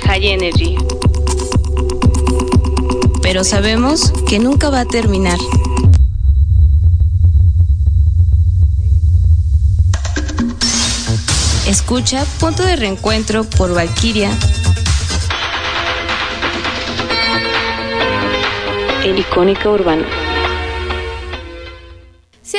High Energy. Pero sabemos que nunca va a terminar. Escucha Punto de Reencuentro por Valkyria. El icónica urbana.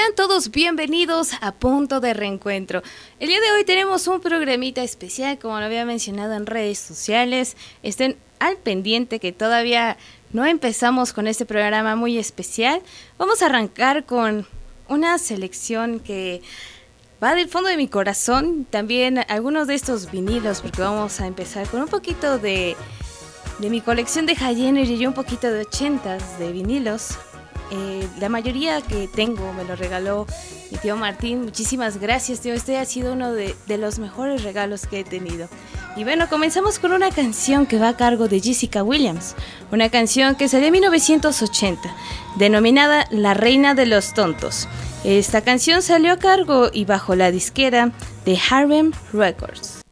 Sean todos bienvenidos a Punto de Reencuentro. El día de hoy tenemos un programita especial, como lo había mencionado en redes sociales. Estén al pendiente que todavía no empezamos con este programa muy especial. Vamos a arrancar con una selección que va del fondo de mi corazón. También algunos de estos vinilos, porque vamos a empezar con un poquito de, de mi colección de High y un poquito de ochentas de vinilos. Eh, la mayoría que tengo me lo regaló mi tío Martín. Muchísimas gracias, tío. Este ha sido uno de, de, los mejores regalos que he tenido. Y bueno, comenzamos con una canción que va a cargo de Jessica Williams. Una canción que salió en 1980, denominada La Reina de los Tontos. Esta canción salió a cargo y bajo la disquera de Harlem Records.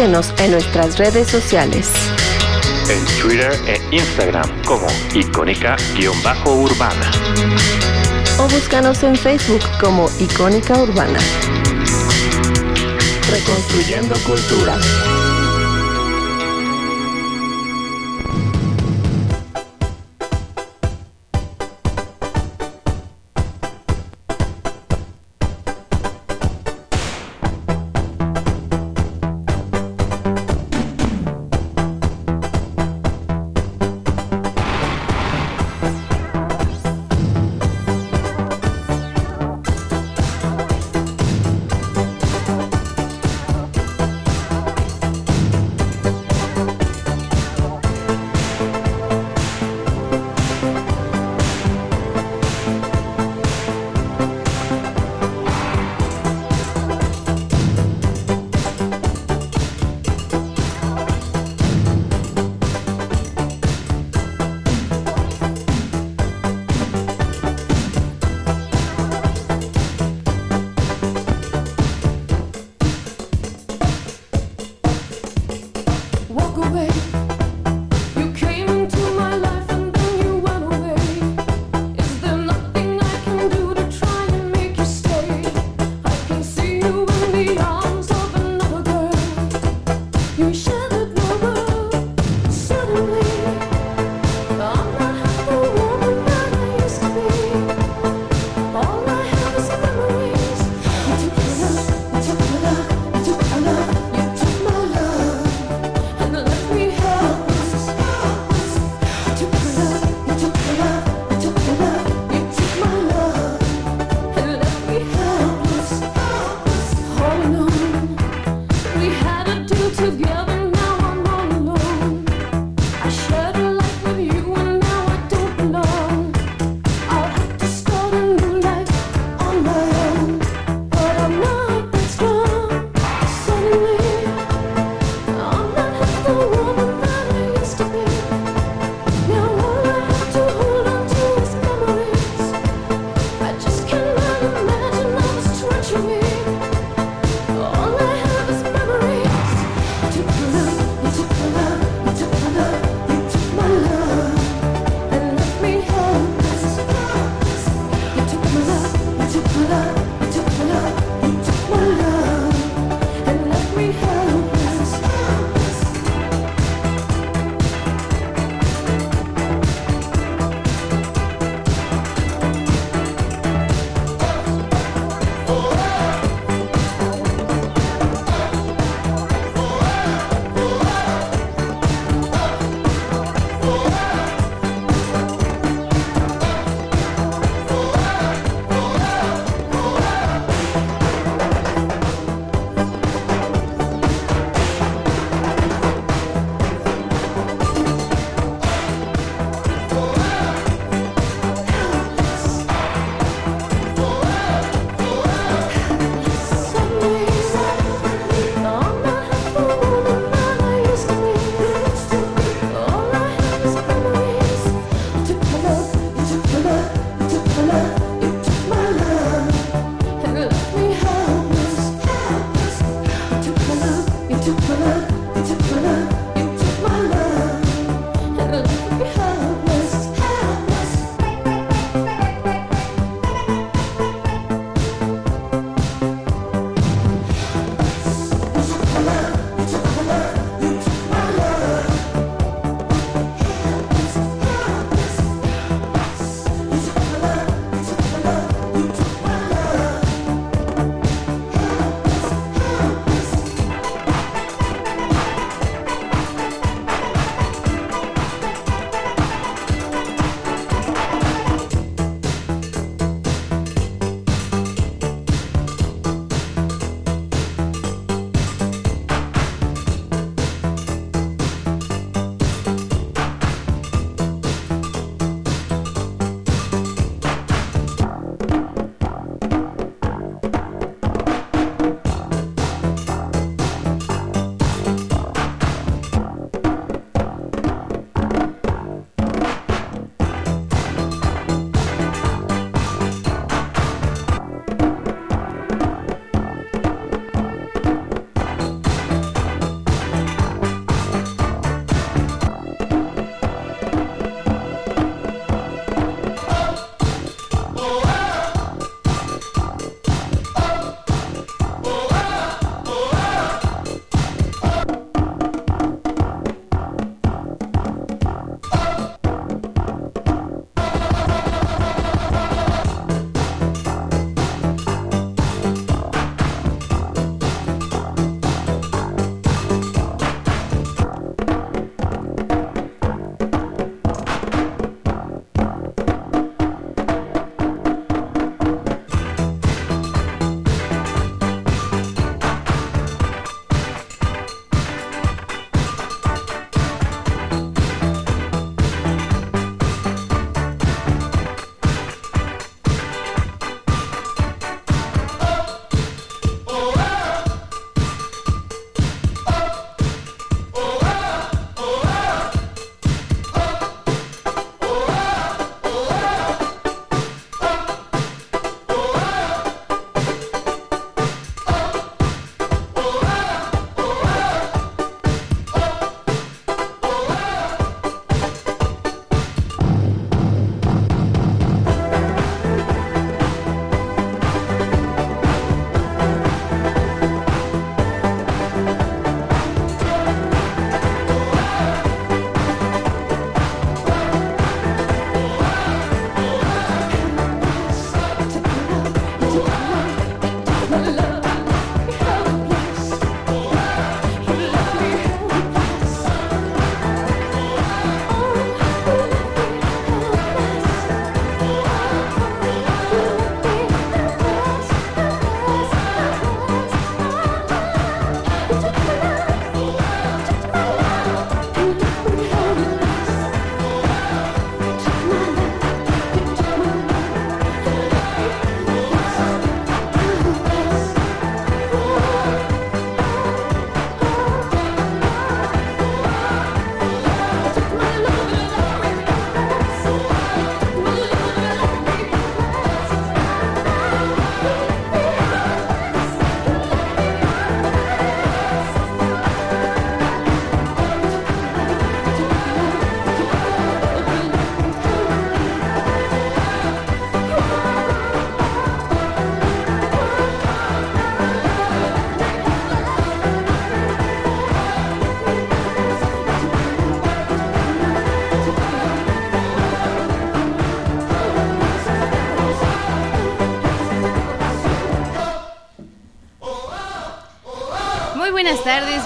Síguenos en nuestras redes sociales. En Twitter e Instagram como icónica-urbana. O búscanos en Facebook como Icónica Urbana. Reconstruyendo cultura.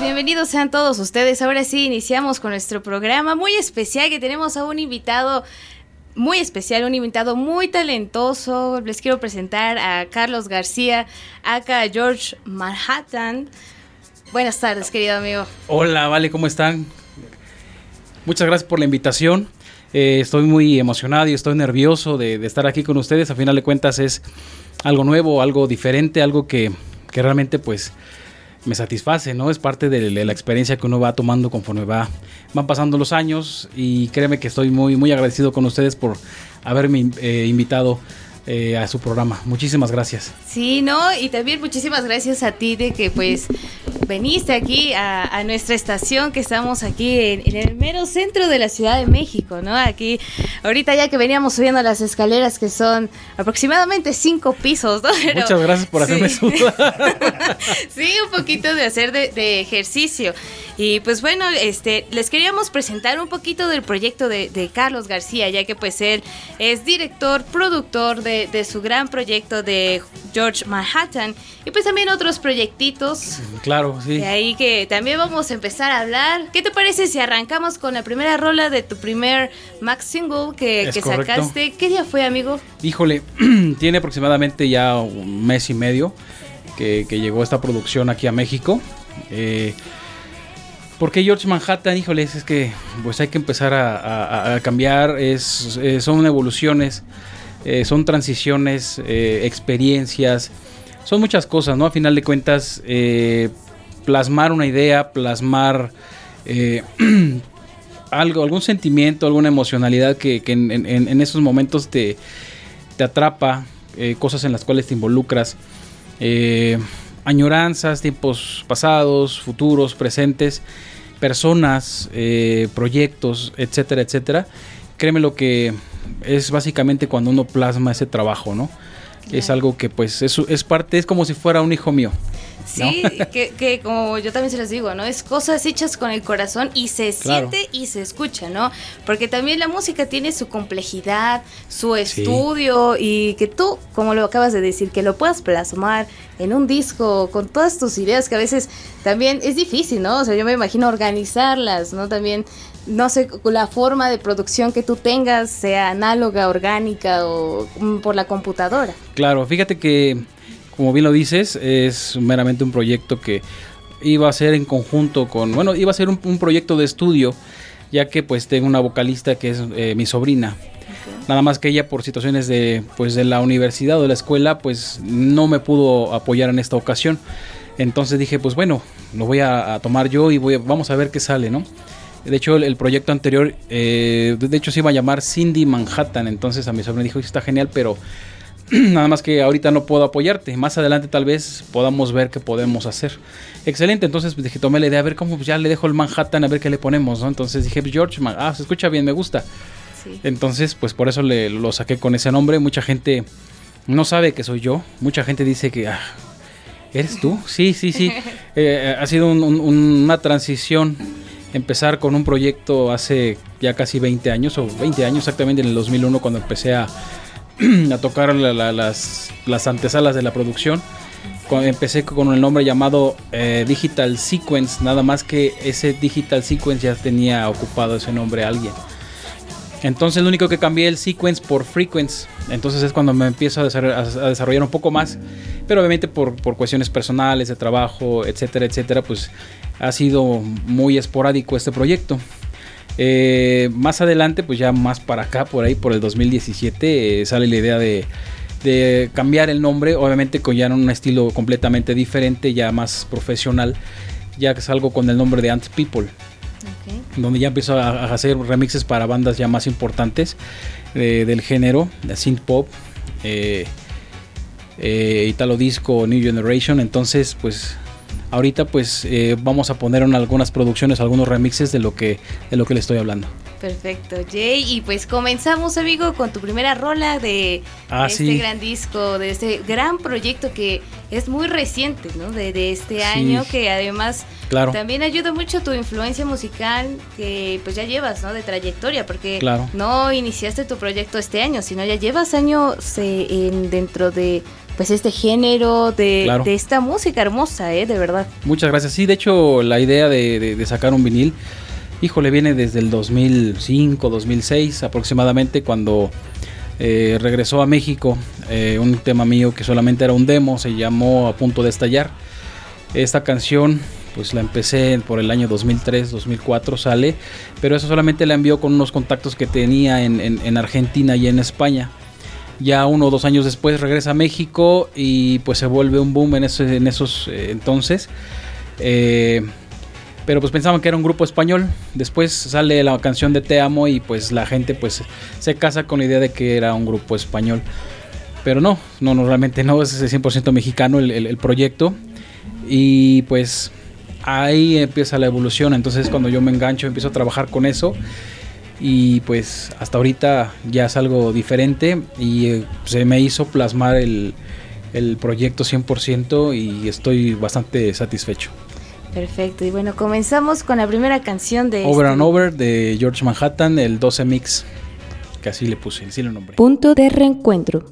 Bienvenidos sean todos ustedes. Ahora sí, iniciamos con nuestro programa muy especial que tenemos a un invitado muy especial, un invitado muy talentoso. Les quiero presentar a Carlos García, acá George Manhattan. Buenas tardes, querido amigo. Hola, vale, ¿cómo están? Muchas gracias por la invitación. Eh, estoy muy emocionado y estoy nervioso de, de, estar aquí con ustedes. A final de cuentas es algo nuevo, algo diferente, algo que, que realmente pues me satisface, ¿no? Es parte de, la experiencia que uno va tomando conforme va, van pasando los años y créeme que estoy muy, muy agradecido con ustedes por haberme eh, invitado eh, a su programa. Muchísimas gracias. Sí, no, y también muchísimas gracias a ti de que pues veniste aquí a, a nuestra estación que estamos aquí en, en, el mero centro de la Ciudad de México, ¿no? Aquí, ahorita ya que veníamos subiendo las escaleras que son aproximadamente cinco pisos, ¿no? Pero, Muchas gracias por hacerme sí. sí, un poquito de hacer de, de, ejercicio. Y pues bueno, este, les queríamos presentar un poquito del proyecto de, de Carlos García, ya que pues él es director, productor de, de su gran proyecto de George Manhattan y pues también otros proyectitos. Claro, sí. De ahí que también vamos a empezar a hablar. ¿Qué te parece si arrancamos con la primera rola de tu primer Max single que, que sacaste? ¿Qué día fue, amigo? Híjole, tiene aproximadamente ya un mes y medio que, que llegó esta producción aquí a México. Eh, ¿Por qué George Manhattan? Híjole, es que pues hay que empezar a, a, a cambiar, es, eh, son evoluciones, eh, son transiciones, eh, experiencias, son muchas cosas, ¿no? A final de cuentas, eh, plasmar una idea, plasmar algo, algún sentimiento, alguna emocionalidad que, que en, en, en, esos momentos te, te atrapa, cosas en las cuales te involucras añoranzas, tiempos pasados, futuros, presentes, personas, proyectos, etcétera, etcétera. Créeme lo que es básicamente cuando uno plasma ese trabajo, ¿no? Claro. Es algo que pues es, es parte, es como si fuera un hijo mío. Sí, ¿no? que, que, como yo también se les digo, ¿no? Es cosas hechas con el corazón y se claro. siente y se escucha, ¿no? Porque también la música tiene su complejidad, su estudio sí. y que tú, como lo acabas de decir, que lo puedas plasmar en un disco con todas tus ideas que a veces también es difícil, ¿no? O sea, yo me imagino organizarlas, ¿no? También no sé, la forma de producción que tú tengas, sea análoga, orgánica o mm, por la computadora. Claro, fíjate que como bien lo dices, es meramente un proyecto que iba a ser en conjunto con, bueno, iba a ser un, un proyecto de estudio, ya que pues tengo una vocalista que es eh, mi sobrina. Okay. Nada más que ella por situaciones de, pues, de la universidad o de la escuela, pues no me pudo apoyar en esta ocasión. Entonces dije, pues bueno, lo voy a, a tomar yo y voy a, vamos a ver qué sale, ¿no? De hecho, el, el proyecto anterior, eh, de hecho se iba a llamar Cindy Manhattan. Entonces a mi sobrina dijo, está genial, pero Nada más que ahorita no puedo apoyarte. Más adelante tal vez podamos ver qué podemos hacer. Excelente, entonces pues, dije, tomé la idea, a ver cómo pues, ya le dejo el Manhattan, a ver qué le ponemos, ¿no? Entonces dije, George, ah, se escucha bien, me gusta. Sí. Entonces, pues por eso le, lo saqué con ese nombre. Mucha gente no sabe que soy yo. Mucha gente dice que, ah, ¿eres tú? Sí, sí, sí. eh, ha sido un, un, una transición. Empezar con un proyecto hace ya casi 20 años, o 20 años exactamente, en el 2001, cuando empecé a tocar la, la, las, las, antesalas de la producción. Empecé con el nombre llamado eh, Digital Sequence, nada más que ese Digital Sequence ya tenía ocupado ese nombre alguien. Entonces lo único que cambié el sequence por frequency. Entonces es cuando me empiezo a desarrollar, un poco más. Pero obviamente por, por, cuestiones personales, de trabajo, etcétera, etcétera, pues ha sido muy esporádico este proyecto. Eh, más adelante, pues ya más para acá, por ahí, por el 2017, eh, sale la idea de, de, cambiar el nombre, obviamente con ya un estilo completamente diferente, ya más profesional, ya que salgo con el nombre de Ant People. Okay. Donde ya empiezo a, hacer remixes para bandas ya más importantes eh, del género, de synth pop, eh, Italo Disco, New Generation. Entonces, pues ahorita pues eh, vamos a poner en algunas producciones, algunos remixes de lo que de lo que le estoy hablando. Perfecto, Jay. Y pues comenzamos, amigo, con tu primera rola de, ah, este sí. gran disco, de este gran proyecto que es muy reciente, ¿no? De, de este sí. año, que además claro. también ayuda mucho tu influencia musical que pues ya llevas, ¿no? De trayectoria, porque claro. no iniciaste tu proyecto este año, sino ya llevas años eh, en, dentro de pues este género de, Claro. de esta música hermosa, ¿eh? De verdad. Muchas gracias. Sí, de hecho, la idea de, de- de sacar un vinil, híjole, viene desde el 2005, 2006 aproximadamente, cuando eh, regresó a México eh, un tema mío que solamente era un demo, se llamó A punto de estallar. Esta canción, pues la empecé por el año 2003, 2004, sale, pero eso solamente la envió con unos contactos que tenía en, en- en Argentina y en España. Ya uno o dos años después regresa a México y pues se vuelve un boom en, ese- en esos eh, entonces. Eh, pero pues pensaban que era un grupo español. Después sale la canción de Te Amo y pues la gente pues se casa con la idea de que era un grupo español. Pero no, no, no realmente no, es 100% mexicano el, el- proyecto. Y pues ahí empieza la evolución. Entonces cuando yo me engancho, empiezo a trabajar con eso. Y pues hasta ahorita ya es algo diferente y eh, se me hizo plasmar el, el proyecto 100% y estoy bastante satisfecho. Perfecto. Y bueno, comenzamos con la primera canción de Over este and Over de George Manhattan, el 12 Mix, que así le puse, así lo nombré. Punto de reencuentro.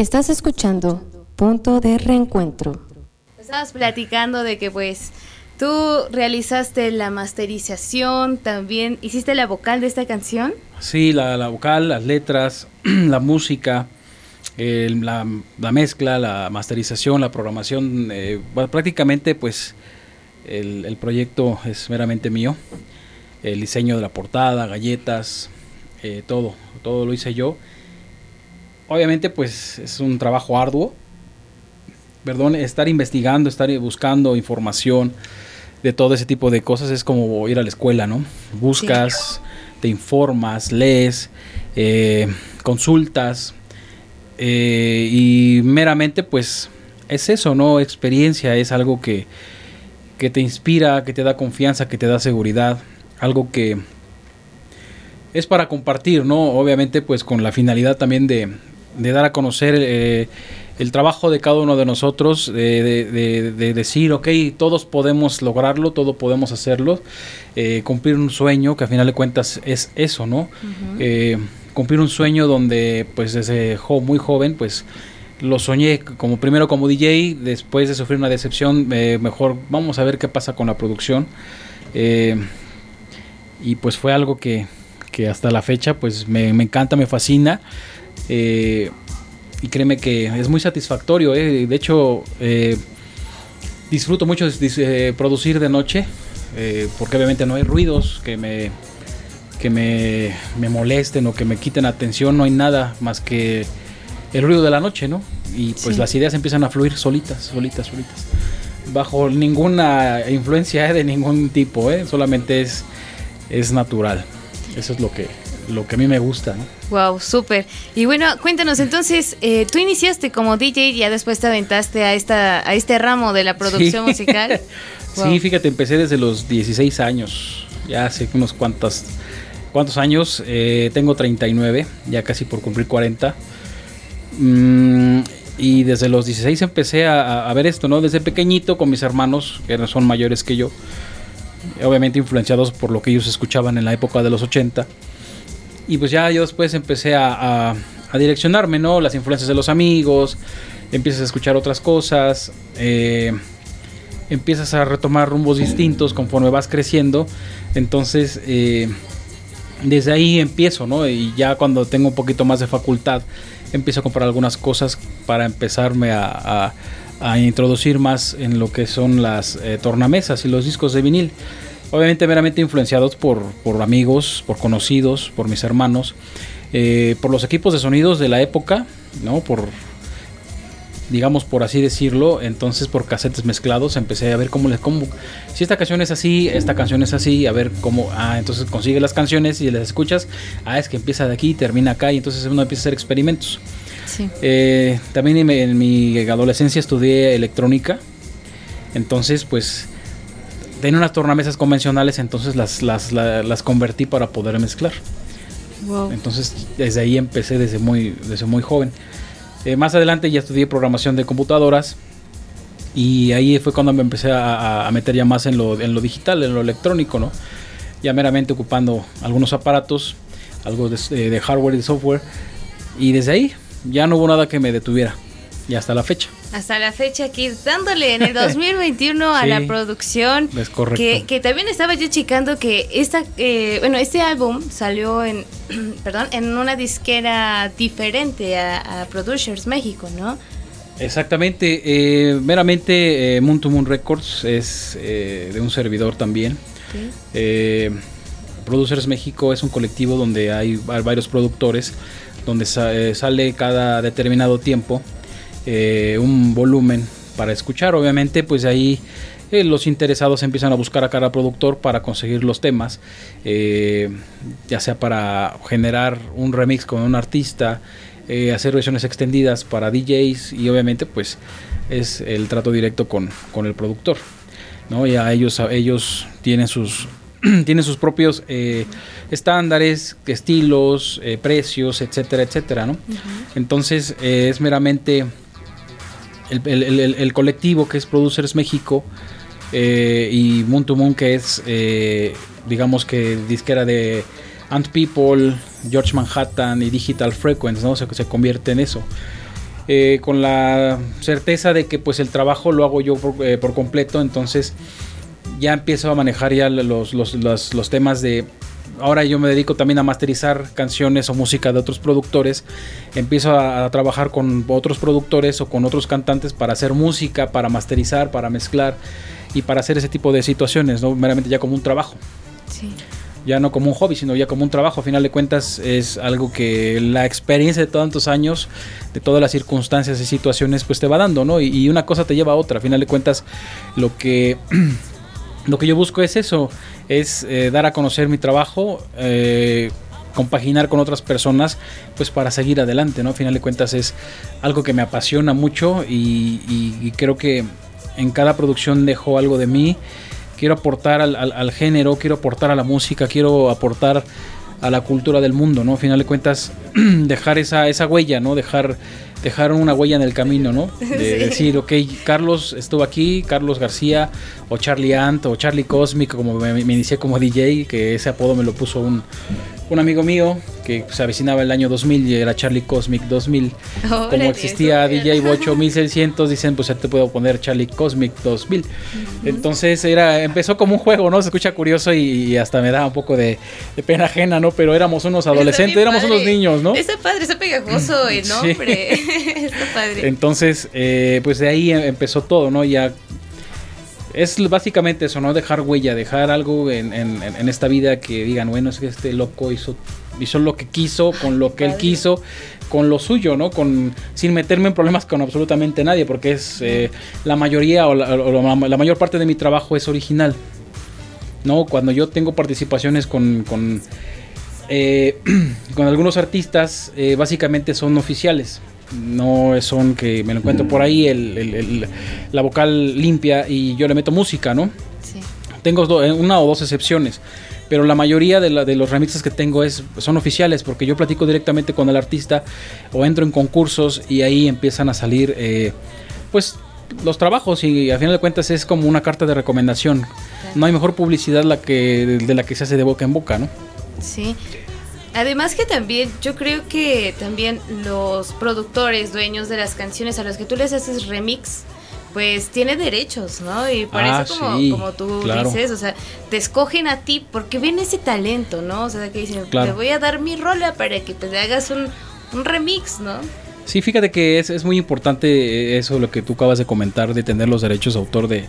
Estás escuchando Punto de Reencuentro. Estabas platicando de que pues tú realizaste la masterización, también hiciste la vocal de esta canción. Sí, la, la vocal, las letras, la música, el- la, la mezcla, la masterización, la programación, eh, bueno, prácticamente pues el, el proyecto es meramente mío. El diseño de la portada, galletas, eh, todo, todo lo hice yo. Obviamente pues es un trabajo arduo, perdón, estar investigando, estar buscando información de todo ese tipo de cosas es como ir a la escuela, ¿no? Buscas, te informas, lees, eh, consultas eh, y meramente pues es eso, ¿no? Experiencia es algo que, que te inspira, que te da confianza, que te da seguridad, algo que es para compartir, ¿no? Obviamente pues con la finalidad también de, de dar a conocer eh, el trabajo de cada uno de nosotros, de, de- de- de decir, ok, todos podemos lograrlo, todos podemos hacerlo, eh, cumplir un sueño, que a final de cuentas es eso, ¿no? Eh, cumplir un sueño donde pues desde jo- muy joven pues lo soñé como primero como DJ, después de sufrir una decepción, mejor vamos a ver qué pasa con la producción. Y pues fue algo que, que hasta la fecha pues me, me encanta, me fascina. Eh, y créeme que es muy satisfactorio. eh. De hecho, eh, disfruto mucho producir de noche, porque obviamente no hay ruidos que me que me, me molesten o que me quiten atención, no hay nada más que el ruido de la noche, ¿no? Y pues Sí. las ideas empiezan a fluir solitas, solitas, solitas. Bajo ninguna influencia de ningún tipo, ¿eh? solamente es, es natural. Eso es lo que, lo que a mí me gusta, ¿no? Wow, súper. Y bueno, cuéntanos entonces, eh, tú iniciaste como DJ y ya después te aventaste a esta a este ramo de la producción Sí. musical. Sí, fíjate, empecé desde los 16 años, ya hace unos cuantos, cuantos años, eh, tengo 39, ya casi por cumplir 40. Mm, y desde los 16 empecé a, a- a ver esto, ¿no? Desde pequeñito con mis hermanos, que son mayores que yo, obviamente influenciados por lo que ellos escuchaban en la época de los 80. Y pues ya yo después empecé a, a- direccionarme, ¿no? Las influencias de los amigos, empiezas a escuchar otras cosas, eh, empiezas a retomar rumbos distintos conforme vas creciendo. Entonces, eh, desde ahí empiezo, ¿no? Y ya cuando tengo un poquito más de facultad, empiezo a comprar algunas cosas para empezarme a, a- a introducir más en lo que son las eh, tornamesas y los discos de vinil. Obviamente meramente influenciados por, por amigos, por conocidos, por mis hermanos, eh, por los equipos de sonidos de la época, ¿no? Por, digamos por así decirlo, entonces por casetes mezclados empecé a ver cómo les cómo si esta canción es así, esta canción es así, a ver cómo ah, entonces consigue las canciones y las escuchas, ah, es que empieza de aquí, termina acá y entonces uno empieza a hacer experimentos. Sí. Eh, también en mi, en mi adolescencia estudié electrónica, entonces pues tenía unas tornamesas convencionales, entonces las, las, la- las convertí para poder mezclar. Wow. Entonces desde ahí empecé desde muy, desde muy joven. Eh, más adelante ya estudié programación de computadoras y ahí fue cuando me empecé a, meter ya más en lo, en lo digital, en lo electrónico, ¿no? Ya meramente ocupando algunos aparatos, algo de, eh, de hardware y de software y desde ahí ya no hubo nada que me detuviera y hasta la fecha. Hasta la fecha aquí dándole en el 2021 a Sí. la producción. Es correcto. Que, que también estaba yo checando que esta, eh, bueno, este álbum salió en, perdón, en una disquera diferente a, a Producers México, ¿no? Exactamente, eh, meramente eh, Moon to Moon Records es eh, de un servidor también. Sí. Eh, Producers México es un colectivo donde hay va- varios productores, donde sa- sale cada determinado tiempo eh, un volumen para escuchar. Obviamente, pues ahí eh, los interesados empiezan a buscar a cada productor para conseguir los temas, eh, ya sea para generar un remix con un artista, eh, hacer versiones extendidas para DJs y obviamente pues es el trato directo con, con el productor. ¿no? Ya ellos, ellos tienen sus tienen sus propios eh, estándares, estilos, eh, precios, etcétera, etcétera, ¿no? Entonces eh, es meramente el, el- el- colectivo que es Producers México eh, y Moon to Moon que es, eh, digamos que disquera de Ant People, George Manhattan y Digital Frequency, ¿no? Se, se convierte en eso. eh, con la certeza de que pues el trabajo lo hago yo por, completo, entonces ya empiezo a manejar ya los, los, los temas de ahora yo me dedico también a masterizar canciones o música de otros productores. Empiezo a, a, trabajar con otros productores o con otros cantantes para hacer música, para masterizar, para mezclar y para hacer ese tipo de situaciones, no meramente ya como un trabajo. Sí. Ya no como un hobby, sino ya como un trabajo. A final de cuentas es algo que la experiencia de tantos años, de todas las circunstancias y situaciones, pues te va dando, ¿no? Y, y una cosa te lleva a otra. A final de cuentas, lo que lo que yo busco es eso, es eh, dar a conocer mi trabajo, eh, compaginar con otras personas, pues para seguir adelante, ¿no? A final de cuentas es algo que me apasiona mucho y, creo que en cada producción dejo algo de mí. Quiero aportar al, al, al, género, quiero aportar a la música, quiero aportar a la cultura del mundo, ¿no? A final de cuentas, dejar esa, esa huella, ¿no? Dejar dejaron una huella en el camino, ¿no? De sí. decir, ok, Carlos estuvo aquí, Carlos García, o Charlie Ant, o Charlie Cosmic, como me, me, inicié como DJ, que ese apodo me lo puso un, un amigo mío que se avecinaba el año 2000 y era Charlie Cosmic 2000. Oh, como existía DJ Bocho 1600, dicen, pues ya te puedo poner Charlie Cosmic 2000. Uh -huh. Entonces era empezó como un juego, ¿no? Se escucha curioso y, y hasta me da un poco de, de, pena ajena, ¿no? Pero éramos unos adolescentes, éramos unos niños, ¿no? Está padre, está pegajoso el nombre. Sí. está padre. Entonces, eh, pues de ahí empezó todo, ¿no? Ya es básicamente eso, ¿no? Dejar huella, dejar algo en, en, en, esta vida que digan, bueno, es que este loco hizo, hizo lo que quiso, con lo que él quiso, con lo suyo, ¿no? Con, sin meterme en problemas con absolutamente nadie, porque es eh, la mayoría o, la, o la, mayor parte de mi trabajo es original, ¿no? Cuando yo tengo participaciones con, con, eh, con algunos artistas, eh, básicamente son oficiales no son que me lo encuentro por ahí el, el, el, la vocal limpia y yo le meto música, ¿no? Sí. Tengo una o dos excepciones, pero la mayoría de, la, de, los remixes que tengo es, son oficiales porque yo platico directamente con el artista o entro en concursos y ahí empiezan a salir eh, pues los trabajos y al final de cuentas es como una carta de recomendación. Claro. No hay mejor publicidad la que, de la que se hace de boca en boca, ¿no? Sí. Además que también, yo creo que también los productores, dueños de las canciones a los que tú les haces remix, pues tiene derechos, ¿no? Y por ah, eso como, sí, como tú claro. dices, o sea, te escogen a ti porque ven ese talento, ¿no? O sea, que dicen, claro. te voy a dar mi rola para que te hagas un, un remix, ¿no? Sí, fíjate que es, es muy importante eso, lo que tú acabas de comentar, de tener los derechos de autor de,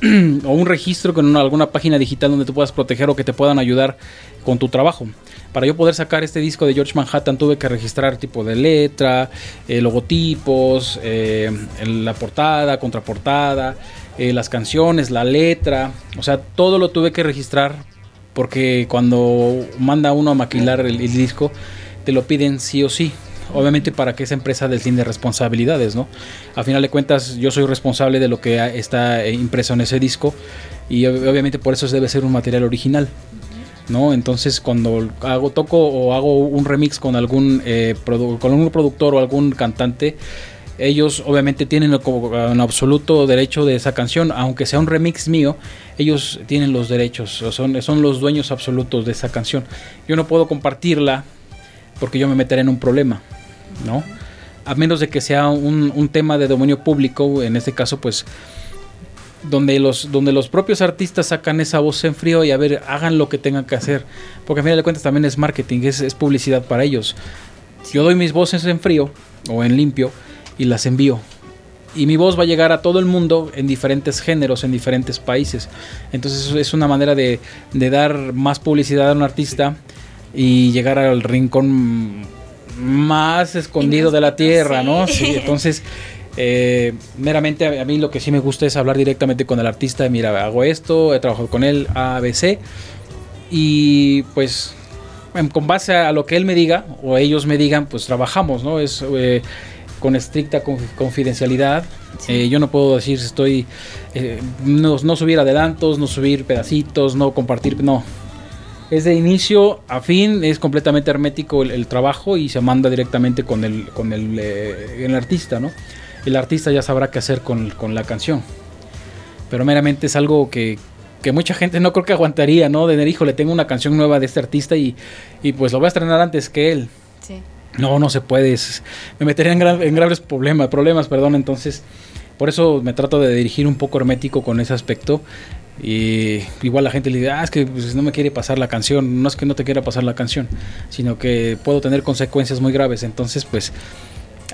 o un registro con una, alguna página digital donde tú puedas proteger o que te puedan ayudar con tu trabajo. Para yo poder sacar este disco de George Manhattan tuve que registrar tipo de letra, eh, logotipos, eh, la portada, contraportada, eh, las canciones, la letra, o sea, todo lo tuve que registrar porque cuando manda uno a maquilar el, disco te lo piden sí o sí obviamente para que esa empresa deslinde responsabilidades, ¿no? A final de cuentas, yo soy responsable de lo que está impreso en ese disco y obviamente por eso debe ser un material original. ¿No? Entonces cuando hago toco o hago un remix con algún eh, con productor o algún cantante, ellos obviamente tienen en absoluto derecho de esa canción, aunque sea un remix mío, ellos tienen los derechos, son, son los dueños absolutos de esa canción. Yo no puedo compartirla porque yo me meteré en un problema, ¿no? A menos de que sea un, un tema de dominio público, en este caso pues donde los, donde los propios artistas sacan esa voz en frío y a ver, hagan lo que tengan que hacer. Porque a final de cuentas también es marketing, es, es publicidad para ellos. Yo doy mis voces en frío o en limpio y las envío. Y mi voz va a llegar a todo el mundo en diferentes géneros, en diferentes países. Entonces es una manera de, de dar más publicidad a un artista y llegar al rincón más escondido de la tierra. ¿no? Sí, entonces eh, meramente a, mí lo que sí me gusta es hablar directamente con el artista. Mira, hago esto, he trabajado con él, ABC. Y pues con base a lo que él me diga o ellos me digan, pues trabajamos, ¿no? Es eh, con estricta confidencialidad. Sí. Eh, yo no puedo decir si estoy. Eh, no, no, subir adelantos, no subir pedacitos, no compartir. No. Es de inicio a fin, es completamente hermético el, el trabajo y se manda directamente con el, con el, el artista, ¿no? El artista ya sabrá qué hacer con, con, la canción. Pero meramente es algo que, que, mucha gente no creo que aguantaría, ¿no? De híjole, tengo una canción nueva de este artista y, y pues lo voy a estrenar antes que él. Sí. No, no se puede. es- me metería en, gra- en graves problemas, problemas, perdón. Entonces, por eso me trato de dirigir un poco hermético con ese aspecto. Y igual la gente le dice, ah, es que pues, no me quiere pasar la canción. No es que no te quiera pasar la canción, sino que puedo tener consecuencias muy graves. Entonces, pues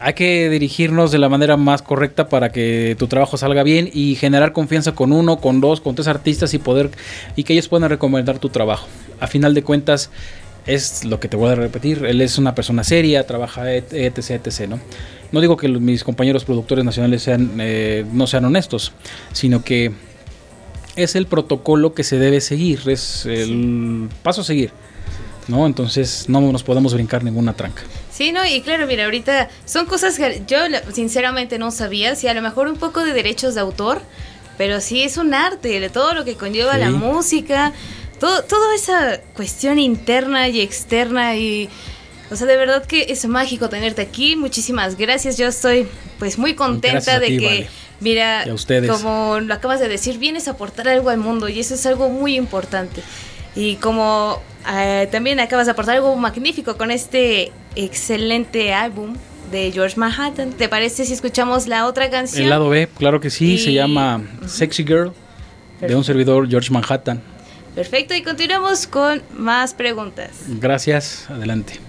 hay que dirigirnos de la manera más correcta para que tu trabajo salga bien y generar confianza con uno, con dos, con tres artistas y poder y que ellos puedan recomendar tu trabajo. A final de cuentas es lo que te voy a repetir, él es una persona seria, trabaja et- etc, etc, ¿no? No digo que los- mis compañeros productores nacionales sean eh, no sean honestos, sino que es el protocolo que se debe seguir, es el paso a seguir, ¿no? Entonces no nos podemos brincar ninguna tranca. Sí, no, y claro, mira, ahorita son cosas que yo sinceramente no sabía, sí, a lo mejor un poco de derechos de autor, pero sí es un arte, de todo lo que conlleva Sí. la música, todo, toda esa cuestión interna y externa y... O sea, de verdad que es mágico tenerte aquí. Muchísimas gracias. Yo estoy pues muy contenta de que, Vale. mira, como lo acabas de decir, vienes a aportar algo al mundo y eso es algo muy importante. Y como eh, también acabas de aportar algo magnífico con este excelente álbum de George Manhattan, ¿te parece si escuchamos la otra canción? El lado B, claro que sí, se llama Sexy Girl de un servidor George Manhattan. Perfecto, y continuamos con más preguntas. Gracias, adelante.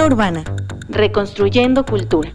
Urbana. Reconstruyendo cultura.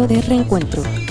De reencuentro.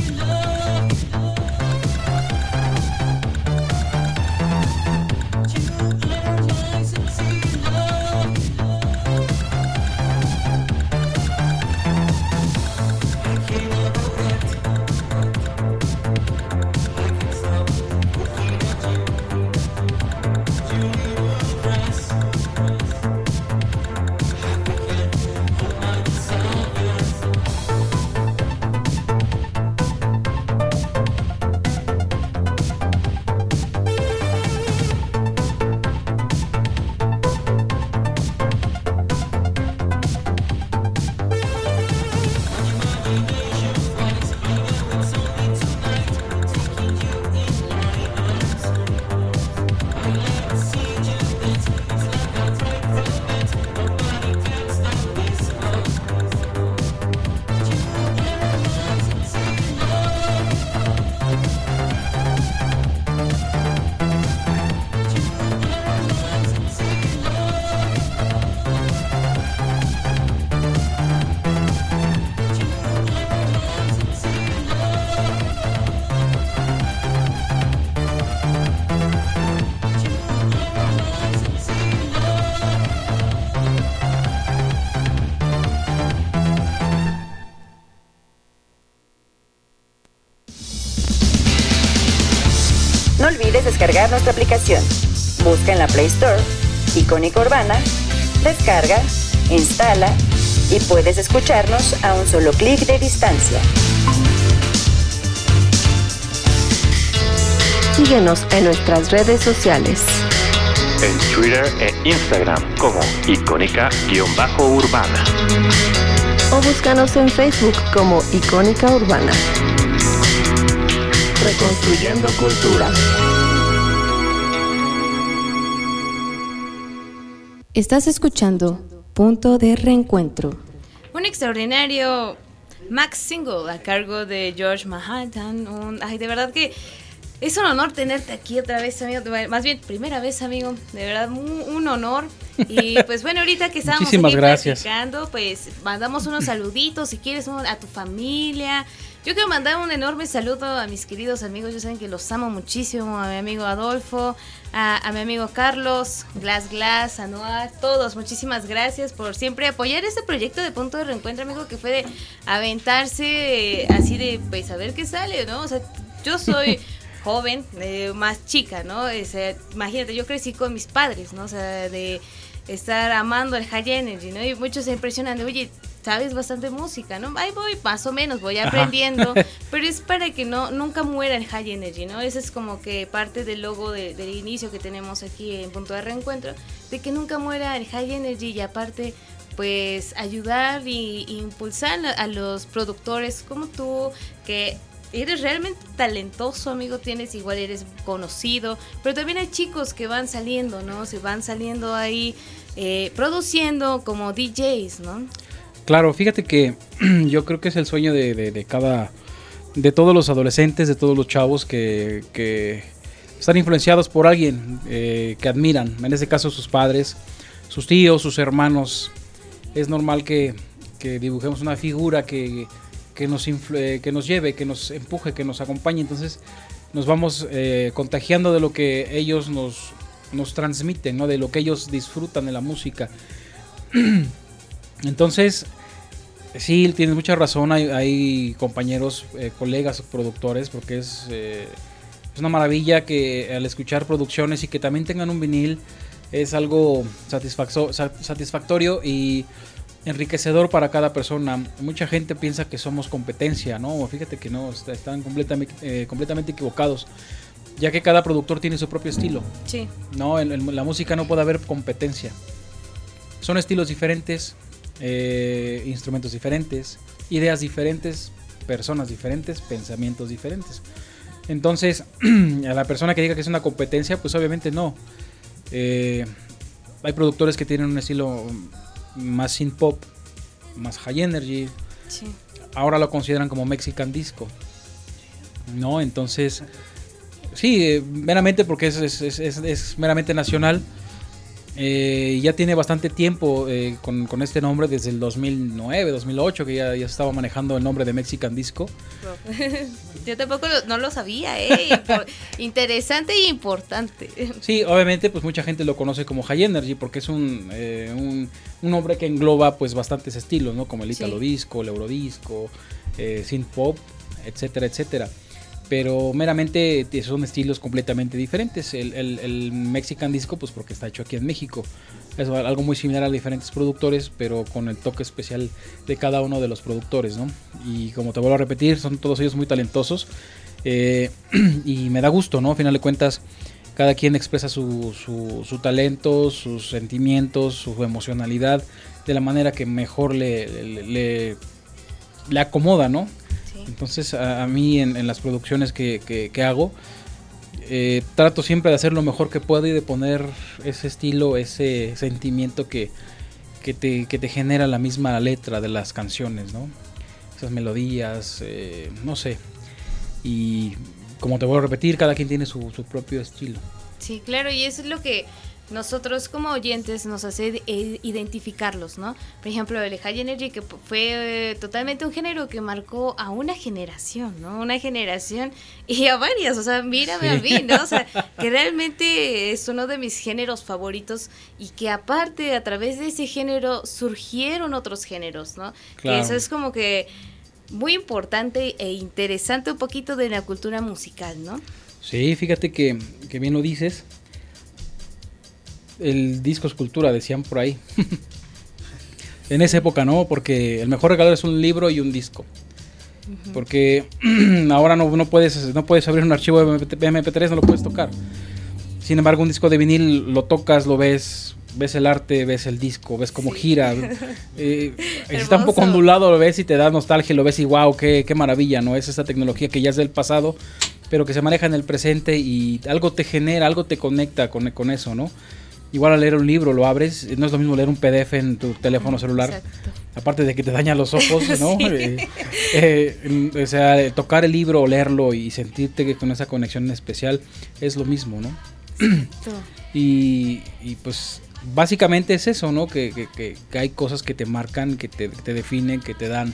Descargar nuestra aplicación. Busca en la Play Store Icónica Urbana, descarga, instala y puedes escucharnos a un solo clic de distancia. Síguenos en nuestras redes sociales. En Twitter e Instagram como icónica-urbana. O búscanos en Facebook como Icónica Urbana. Reconstruyendo cultura. Estás escuchando Punto de Reencuentro. Un extraordinario Max Single a cargo de George Manhattan. Un, ay, de verdad que es un honor tenerte aquí otra vez, amigo. Más bien, primera vez, amigo. De verdad, un, un honor. Y pues bueno, ahorita que estábamos Muchísimas aquí gracias. platicando, pues mandamos unos saluditos, si quieres, un- a tu familia. Yo quiero mandar un enorme saludo a mis queridos amigos. Ya saben que los amo muchísimo. A mi amigo Adolfo, a, a mi amigo Carlos, Glass Glass, a Noah, todos. Muchísimas gracias por siempre apoyar este proyecto de punto de reencuentro, amigo, que fue de aventarse eh, así de, pues, a ver qué sale, ¿no? O sea, yo soy joven, eh, más chica, ¿no? O sea, imagínate, yo crecí con mis padres, ¿no? O sea, de estar amando el high energy, ¿no? Y muchos se impresionan de, oye, sabes bastante música, ¿no? Ahí voy, más o menos, voy Ajá. aprendiendo, pero es para que no nunca muera el high energy, ¿no? Ese es como que parte del logo de- del inicio que tenemos aquí en Punto de Reencuentro, de que nunca muera el high energy y aparte pues ayudar y, y impulsar a, a los productores como tú que eres realmente talentoso, amigo, tienes igual eres conocido, pero también hay chicos que van saliendo, ¿no? Se van saliendo ahí eh, produciendo como DJs, ¿no? Claro, fíjate que yo creo que es el sueño de, cada, de todos los adolescentes, de todos los chavos que, están influenciados por alguien eh, que admiran, en este caso sus padres, sus tíos, sus hermanos. Es normal que, dibujemos una figura que, nos, eh, que nos lleve, que nos empuje, que nos acompañe. Entonces nos vamos eh, contagiando de lo que ellos nos, nos transmiten, ¿no? de lo que ellos disfrutan de la música. Entonces, sí, tienes mucha razón. Hay, hay compañeros, eh, colegas, productores, porque es, eh, es una maravilla que al escuchar producciones y que también tengan un vinil es algo satisfacto- sa- satisfactorio y enriquecedor para cada persona. Mucha gente piensa que somos competencia, ¿no? Fíjate que no, est- están completamente, eh, completamente equivocados, ya que cada productor tiene su propio estilo. Sí. No, en, en la música no puede haber competencia. Son estilos diferentes, eh, instrumentos diferentes, ideas diferentes, personas diferentes, pensamientos diferentes. Entonces, a la persona que diga que es una competencia, pues obviamente no. Eh, hay productores que tienen un estilo más synth pop, más high energy. Sí. Ahora lo consideran como Mexican disco. ¿No? Entonces, sí, eh, meramente porque es- es- es- es meramente nacional. Eh, ya tiene bastante tiempo eh, con, con, este nombre, desde el 2009, 2008, que ya, ya estaba manejando el nombre de Mexican Disco. Yo tampoco lo, no lo sabía, ¿eh? Interesante e importante. Sí, obviamente, pues mucha gente lo conoce como High Energy porque es un, eh, un, un, nombre que engloba pues bastantes estilos, ¿no? Como el Italo sí. Disco, el Eurodisco, eh, Synth Pop, etcétera, etcétera pero meramente son estilos completamente diferentes. El, el, Mexican Disco, pues porque está hecho aquí en México. Es algo muy similar a diferentes productores, pero con el toque especial de cada uno de los productores, ¿no? Y como te vuelvo a repetir, son todos ellos muy talentosos. Eh, y me da gusto, ¿no? A final de cuentas, cada quien expresa su, su, talento, sus sentimientos, su emocionalidad de la manera que mejor le, le acomoda, ¿no? Entonces a, a mí en, en, las producciones que, que, hago, eh, trato siempre de hacer lo mejor que puedo y de poner ese estilo, ese sentimiento que, que, te, que te genera la misma letra de las canciones, ¿no? Esas melodías, eh, no sé. Y como te voy a repetir, cada quien tiene su, su propio estilo. Sí, claro, y eso es lo que nosotros como oyentes nos hace identificarlos, ¿no? Por ejemplo, el High Energy, que fue totalmente un género que marcó a una generación, ¿no? Una generación y a varias, o sea, mírame sí. a mí, ¿no? O sea, que realmente es uno de mis géneros favoritos y que aparte a través de ese género surgieron otros géneros, ¿no? Claro. Que eso es como que muy importante e interesante un poquito de la cultura musical, ¿no? Sí, fíjate que, que bien lo dices el disco escultura, decían por ahí. en esa época no, porque el mejor regalo es un libro y un disco. Uh -huh. Porque ahora no, no, puedes, no puedes abrir un archivo de MP3, no lo puedes tocar. Sin embargo, un disco de vinil lo tocas, lo ves, ves el arte, ves el disco, ves cómo sí. gira. Eh, está un poco ondulado, lo ves y te da nostalgia, lo ves y wow, qué, qué maravilla, ¿no? Es esa tecnología que ya es del pasado, pero que se maneja en el presente y algo te genera, algo te conecta con, con eso, ¿no? Igual al leer un libro lo abres, no es lo mismo leer un PDF en tu teléfono celular, Exacto. aparte de que te daña los ojos, ¿no? sí. eh, eh, o sea, tocar el libro, leerlo y sentirte que con esa conexión especial es lo mismo, ¿no? y, y, pues básicamente es eso, ¿no? Que, que, que, hay cosas que te marcan, que te, te definen, que te dan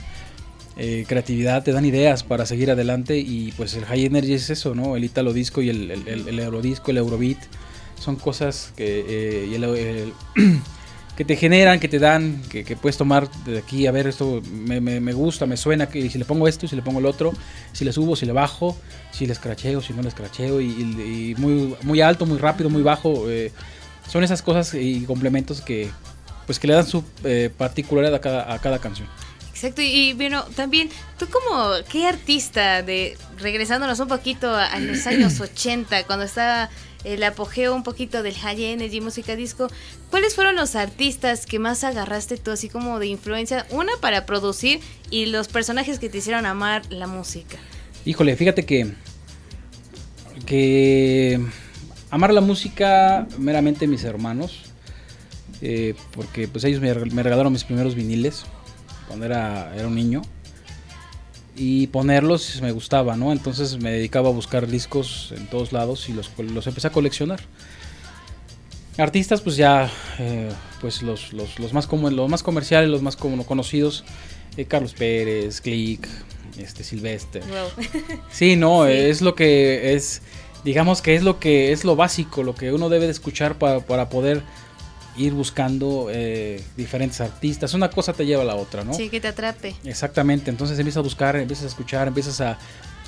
eh, creatividad, te dan ideas para seguir adelante y pues el High Energy es eso, ¿no? El Italo Disco y el, el, el, el Eurodisco, el Eurobeat son cosas que, eh, el, el, que te generan, que te dan, que, que, puedes tomar de aquí, a ver, esto me, me, me, gusta, me suena, que si le pongo esto, si le pongo el otro, si le subo, si le bajo, si le escracheo, si no le escracheo, y, y, y muy, muy alto, muy rápido, muy bajo. Eh, son esas cosas y complementos que, pues, que le dan su eh, particularidad a cada, a cada canción. Exacto, y bueno, también, tú como, ¿qué artista de, regresándonos un poquito a, a los años 80, cuando estaba el apogeo un poquito del high energy, música disco, ¿cuáles fueron los artistas que más agarraste tú así como de influencia? Una para producir y los personajes que te hicieron amar la música. Híjole, fíjate que que amar la música meramente mis hermanos, eh, porque pues ellos me, regalaron mis primeros viniles cuando era, era un niño y ponerlos me gustaba, ¿no? Entonces me dedicaba a buscar discos en todos lados y los, los empecé a coleccionar. Artistas, pues ya, eh, pues los, los, los, más como, los más comerciales, los más como conocidos, eh, Carlos Pérez, Click, este Silvestre. Wow. Sí, no, sí. es lo que es, digamos que es lo que es lo básico, lo que uno debe de escuchar para, para poder ir buscando eh, diferentes artistas. Una cosa te lleva a la otra, ¿no? Sí, que te atrape. Exactamente. Entonces empiezas a buscar, empiezas a escuchar, empiezas a,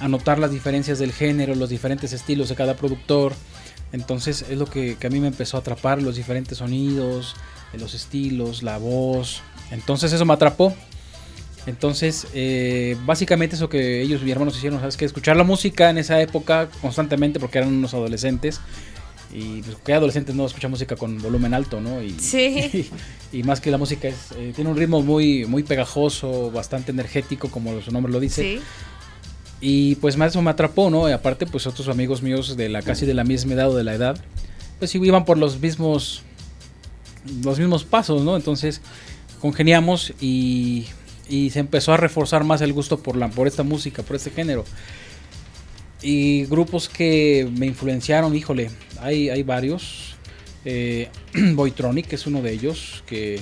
a notar las diferencias del género, los diferentes estilos de cada productor. Entonces es lo que, que a mí me empezó a atrapar, los diferentes sonidos, los estilos, la voz. Entonces eso me atrapó. Entonces, eh, básicamente eso que ellos, mis hermanos, hicieron, ¿sabes? Que escuchar la música en esa época constantemente, porque eran unos adolescentes, y pues que adolescentes no escucha música con volumen alto, ¿no? Y, sí. y, y más que la música es, eh, tiene un ritmo muy, muy pegajoso, bastante energético, como su nombre lo dice. Sí. Y pues más eso me atrapó, ¿no? Y aparte, pues otros amigos míos de la casi de la misma edad o de la edad, pues iban por los mismos, los mismos pasos, ¿no? Entonces congeniamos y, y se empezó a reforzar más el gusto por, la, por esta música, por este género. Y grupos que me influenciaron, híjole, hay, hay varios. Eh, Boytronic, es uno de ellos, que,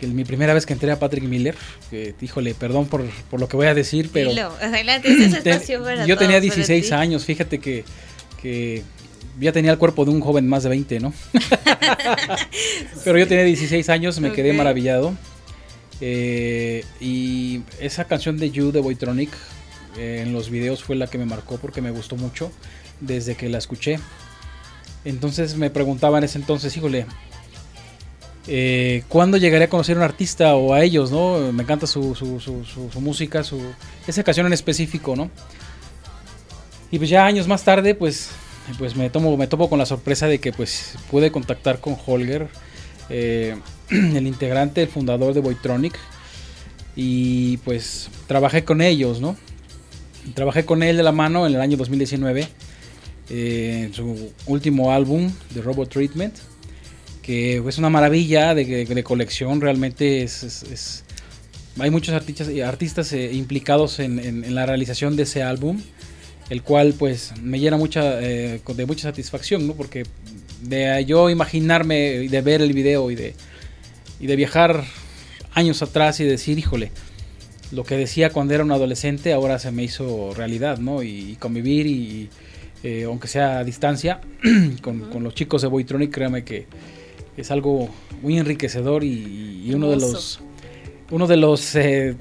que mi primera vez que entré a Patrick Miller, que híjole, perdón por, por lo que voy a decir, pero Dilo, adelante, es espacio para yo tenía todos, para 16 ti. años, fíjate que, que ya tenía el cuerpo de un joven más de 20, ¿no? pero yo tenía 16 años, me quedé maravillado. Eh, y esa canción de You de Boytronic en los videos fue la que me marcó porque me gustó mucho desde que la escuché. Entonces me preguntaba en ese entonces, híjole, eh, ¿cuándo llegaré a conocer a un artista o a ellos, no? Me encanta su, su- su música, su, esa canción en específico, ¿no? Y pues ya años más tarde, pues, pues me, tomo, me topo con la sorpresa de que pues pude contactar con Holger, eh, el integrante, el fundador de Boytronic, y pues trabajé con ellos, ¿no? Trabajé con él de la mano en el año 2019, eh, en su último álbum, The Robot Treatment, que es una maravilla de, de- de colección, realmente es... hay muchos artistas, artistas eh, implicados en, la realización de ese álbum, el cual pues me llena mucha, eh, de mucha satisfacción, ¿no? Porque de yo imaginarme, y de ver el video y de, y de viajar años atrás y decir, híjole, lo que decía cuando era un adolescente ahora se me hizo realidad, ¿no? Y, y convivir y, eh, aunque sea a distancia, con, con los chicos de Boytronic, créame que es algo muy enriquecedor y, y uno de los uno de los eh,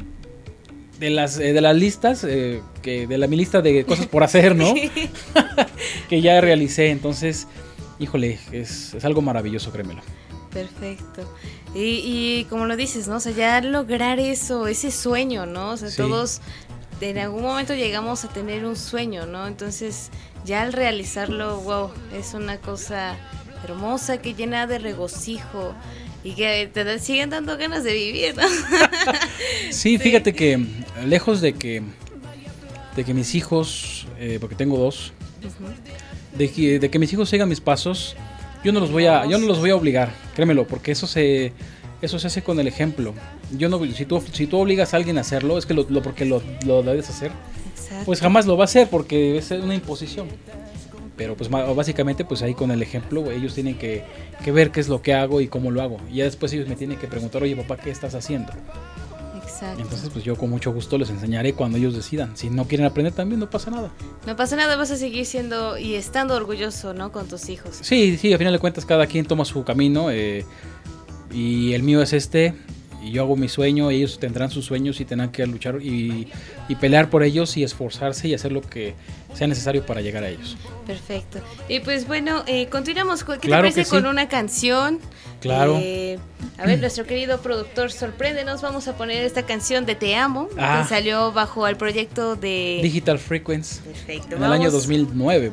de las eh, de las listas eh, que de la mi lista de cosas por hacer, ¿no? que ya realicé, entonces, híjole, es, es algo maravilloso, créemelo. Perfecto. Y, y como lo dices, ¿no? O sea, ya lograr eso, ese sueño, ¿no? O sea, Sí. todos en algún momento llegamos a tener un sueño, ¿no? Entonces, ya al realizarlo, wow, es una cosa hermosa que llena de regocijo y que te da- siguen dando ganas de vivir, ¿no? Sí, fíjate que lejos de que de que mis hijos, eh, porque tengo dos, de que, de que mis hijos sigan mis pasos, yo no los voy a, yo no los voy a obligar, créemelo, porque eso se, eso se hace con el ejemplo. Yo no, si tú, si tú obligas a alguien a hacerlo, es que lo, lo- porque lo, lo debes hacer, Exacto. pues jamás lo va a hacer porque es una imposición. Pero pues básicamente pues ahí con el ejemplo ellos tienen que, que ver qué es lo que hago y cómo lo hago. Y ya después ellos me tienen que preguntar, oye papá, ¿qué estás haciendo? Exacto. Entonces, pues yo con mucho gusto les enseñaré cuando ellos decidan. Si no quieren aprender también, no pasa nada. No pasa nada, vas a seguir siendo y estando orgulloso, ¿no? Con tus hijos. Sí, sí, a final de cuentas cada quien toma su camino eh, y el mío es este. Y yo hago mi sueño, ellos tendrán sus sueños y tendrán que luchar y, y pelear por ellos y esforzarse y hacer lo que sea necesario para llegar a ellos. Perfecto. Y pues bueno, eh, continuamos. con- ¿Qué Claro te parece sí. con una canción? Claro. Eh, a ver, nuestro querido productor, sorpréndenos. Vamos a poner esta canción de Te Amo, Ah. que salió bajo el proyecto de... Digital Frequency Perfecto. en el año vamos. 2009.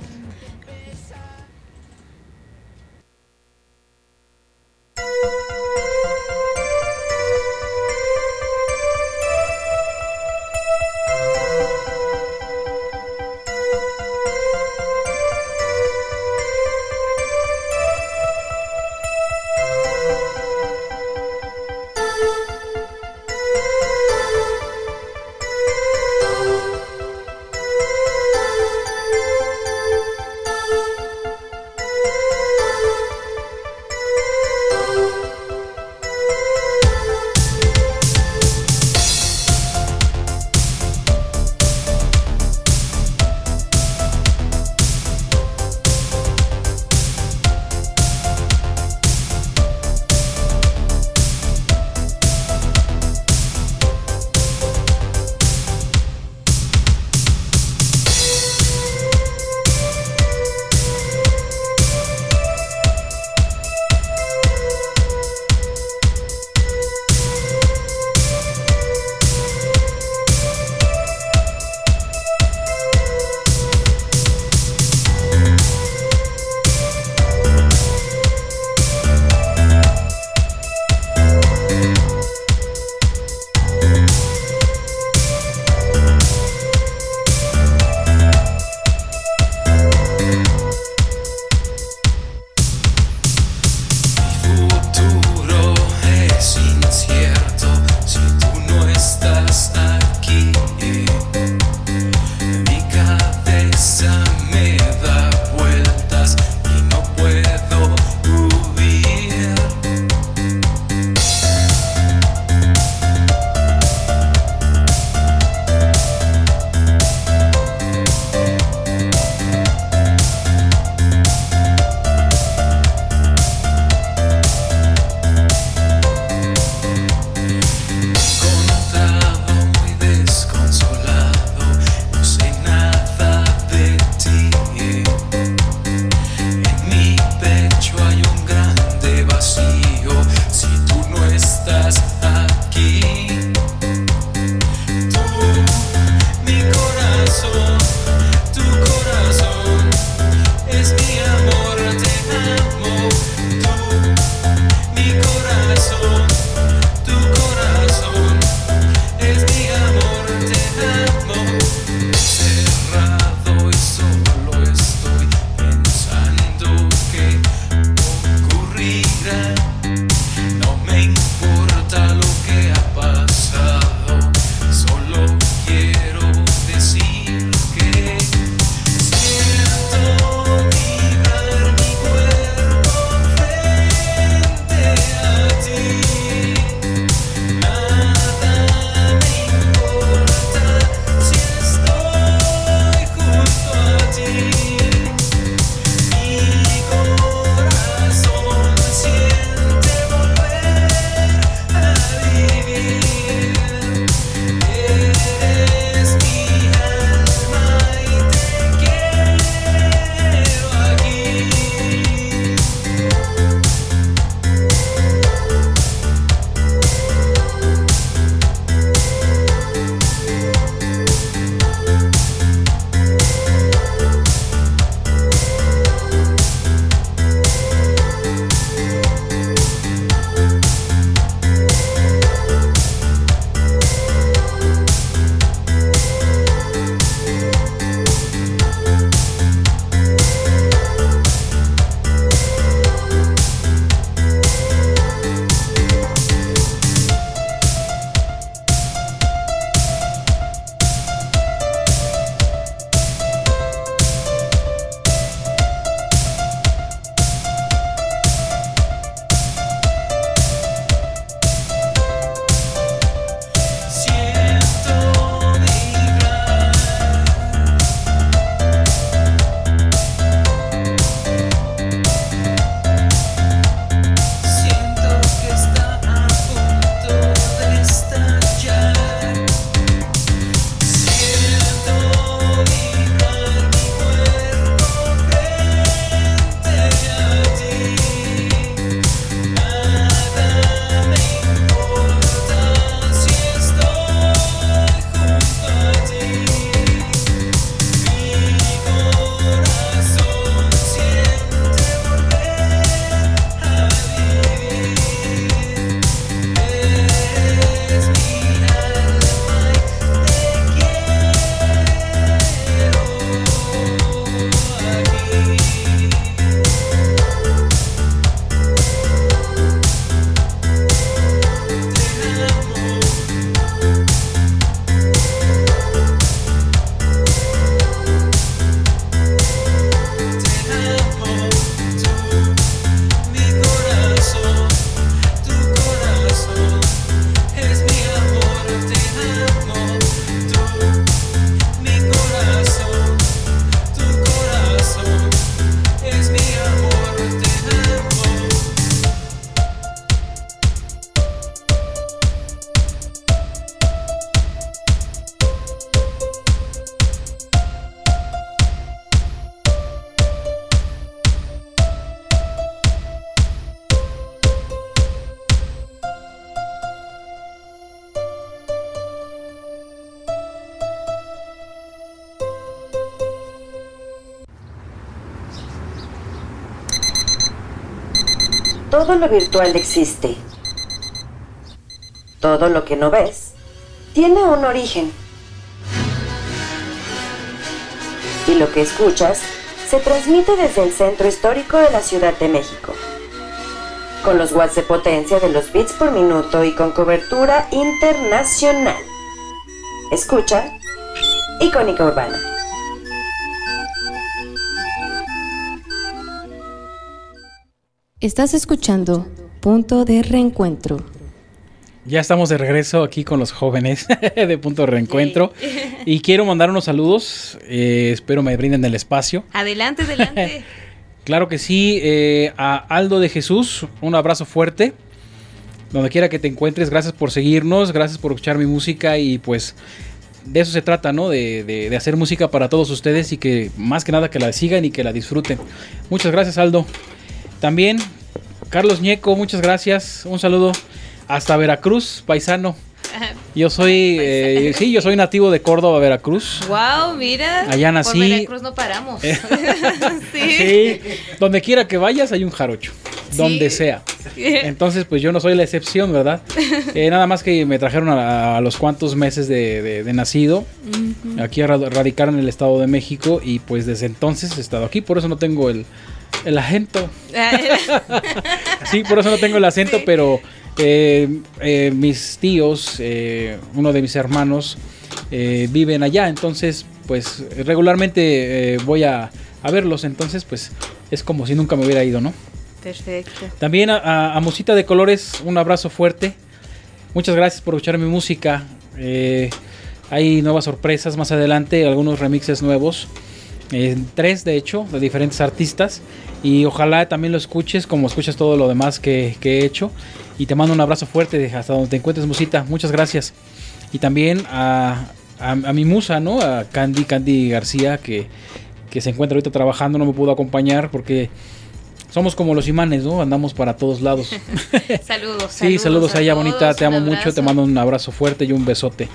Todo lo virtual existe. Todo lo que no ves tiene un origen. Y lo que escuchas se transmite desde el centro histórico de la Ciudad de México. Con los watts de potencia de los bits por minuto y con cobertura internacional. Escucha Icónica Urbana. Estás escuchando Punto de Reencuentro. Ya estamos de regreso aquí con los jóvenes de Punto de Reencuentro. Y quiero mandar unos saludos. eh, espero me brinden el espacio. Adelante, adelante. Claro que sí. eh, a Aldo de Jesús, un abrazo fuerte. Donde quiera que te encuentres, gracias por seguirnos, gracias por escuchar mi música y pues de eso se trata, ¿no? De, de- de hacer música para todos ustedes y que más que nada que la sigan y que la disfruten. Muchas gracias Aldo. También Carlos Ñeco, muchas gracias. Un saludo hasta Veracruz, paisano. Yo soy, eh, sí, yo soy nativo de Córdoba, Veracruz. wow, mira. Allá nací. Por Veracruz no paramos. sí. Sí, donde quiera que vayas hay un jarocho, donde sea. Entonces, pues yo no soy la excepción, ¿verdad? Eh, nada más que me trajeron a, a los cuantos meses de, de- de nacido, aquí a ra- radicar en el Estado de México y pues desde entonces he estado aquí, por eso no tengo el, el acento. Sí, por eso no tengo el acento, Sí. pero eh, eh, mis tíos, eh, uno de mis hermanos, viven allá, entonces pues regularmente voy a, a verlos, entonces pues es como si nunca me hubiera ido, ¿no? Perfecto. También a, a- a Musita de Colores, un abrazo fuerte. Muchas gracias por escuchar mi música. Hay nuevas sorpresas más adelante, algunos remixes nuevos. tres, de hecho, de diferentes artistas. Y ojalá también lo escuches como escuchas todo lo demás que, que he hecho. Y te mando un abrazo fuerte hasta donde te encuentres, Musita. Muchas gracias. Y también a, a- a mi musa, ¿no? A Candy, Candy García, que, que se encuentra ahorita trabajando, no me pudo acompañar porque somos como los imanes, ¿no? Andamos para todos lados. Saludos. Sí, saludos a ella, bonita. Te amo mucho. Te abrazo. mando un abrazo fuerte y un besote.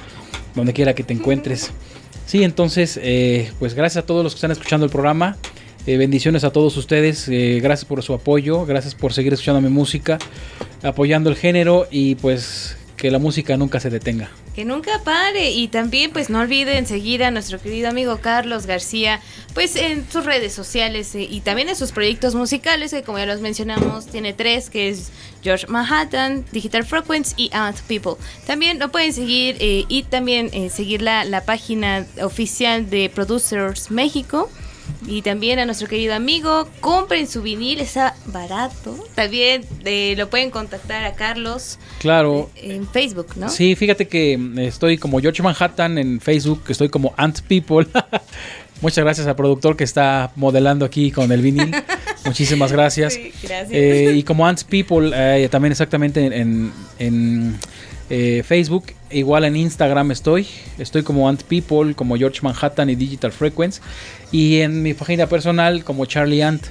Donde quiera que te encuentres. Sí, entonces, eh, pues gracias a todos los que están escuchando el programa. Eh, bendiciones a todos ustedes. eh, gracias por su apoyo. Gracias por seguir escuchando mi música. Apoyando el género. Y pues que la música nunca se detenga. Que nunca pare. Y también, pues, no olviden seguir a nuestro querido amigo Carlos García, pues, en sus redes sociales eh, y también en sus proyectos musicales, que como ya los mencionamos, tiene tres, que es George Manhattan, Digital Frequency y Ant People. También lo pueden seguir eh, y también eh, seguir la, la página oficial de Producers México. Y también a nuestro querido amigo, compren su vinil, está barato. También eh, lo pueden contactar a Carlos Claro. en Facebook, ¿no? Sí, fíjate que mm, estoy como George Manhattan en Facebook, que estoy como Ant People. Muchas gracias al productor que está modelando aquí con el vinil. Muchísimas gracias. Sí, gracias. Eh, y como Ants People, eh, también exactamente en, en, eh, Facebook, igual en Instagram estoy. Estoy como Ant People, como George Manhattan y Digital Frequency. Y en mi página personal como Charlie Ant.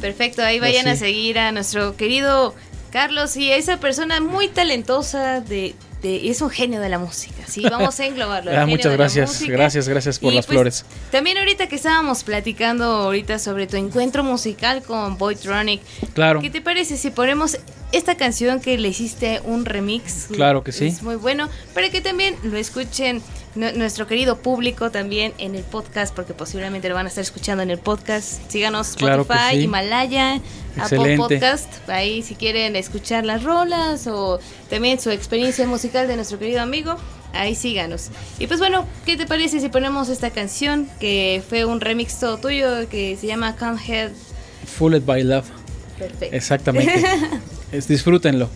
Perfecto, ahí vayan a seguir a nuestro querido Carlos y a esa persona muy talentosa de, de- es un genio de la música, sí, vamos a englobarlo. Ah, muchas gracias, gracias, gracias por Y, las pues, flores. También ahorita que estábamos platicando ahorita sobre tu encuentro musical con Boyd Tronic, Claro. ¿qué te parece si ponemos esta canción que le hiciste un remix? Claro que sí. Es muy bueno, para que también lo escuchen nuestro querido público también en el podcast, porque posiblemente lo van a estar escuchando en el podcast. Síganos Claro Spotify, sí. Himalaya, Apple. Podcast, ahí si quieren escuchar las rolas o también su experiencia musical de nuestro querido amigo, ahí síganos. Y pues bueno, ¿qué te parece si ponemos esta canción que fue un remix todo tuyo que se llama Come Head? Fooled by Love. Perfecto. Exactamente. Es- disfrútenlo.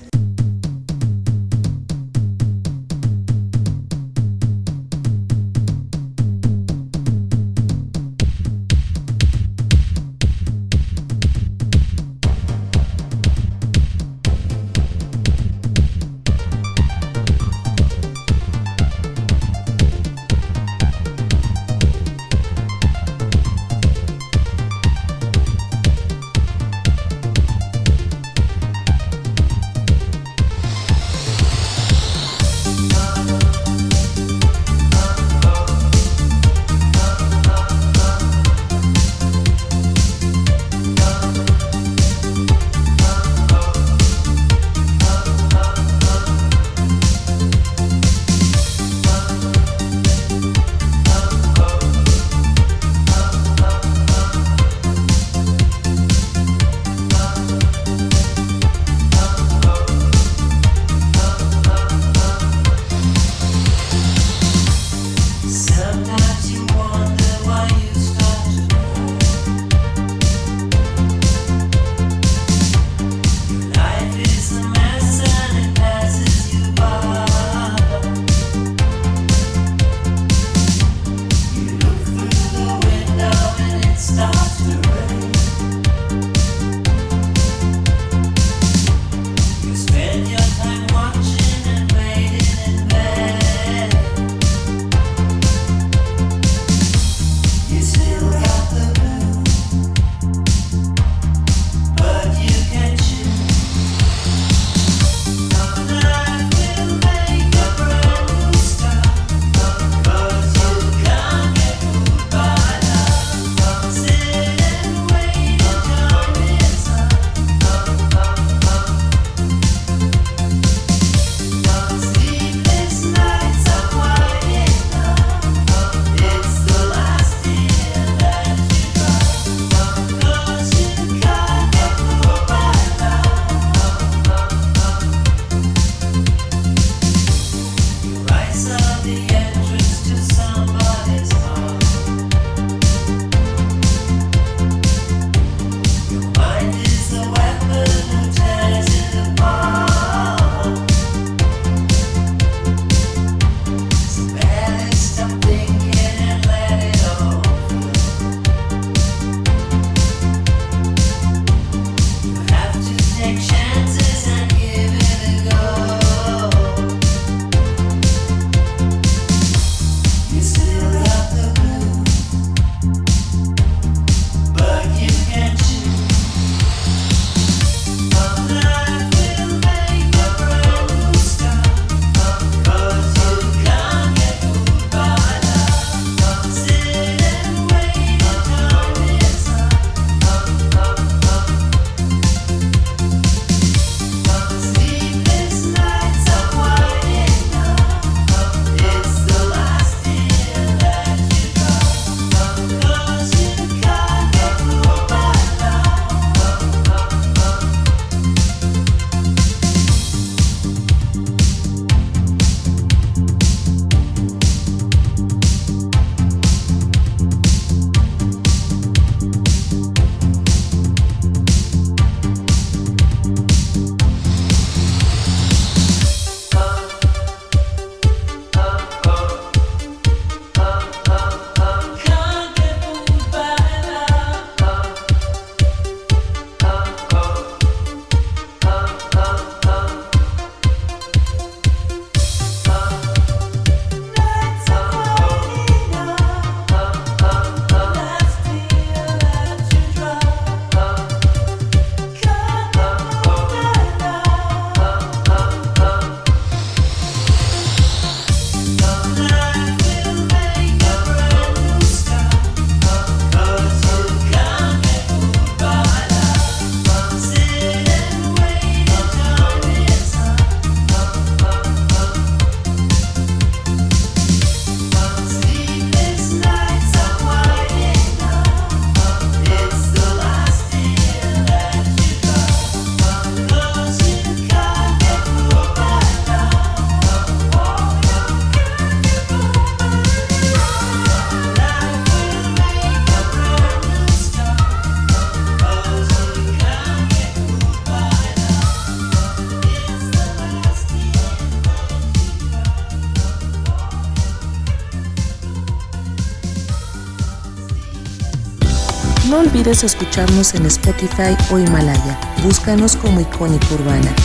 Olvides escucharnos en Spotify o Himalaya. Búscanos como Icónica Urbana.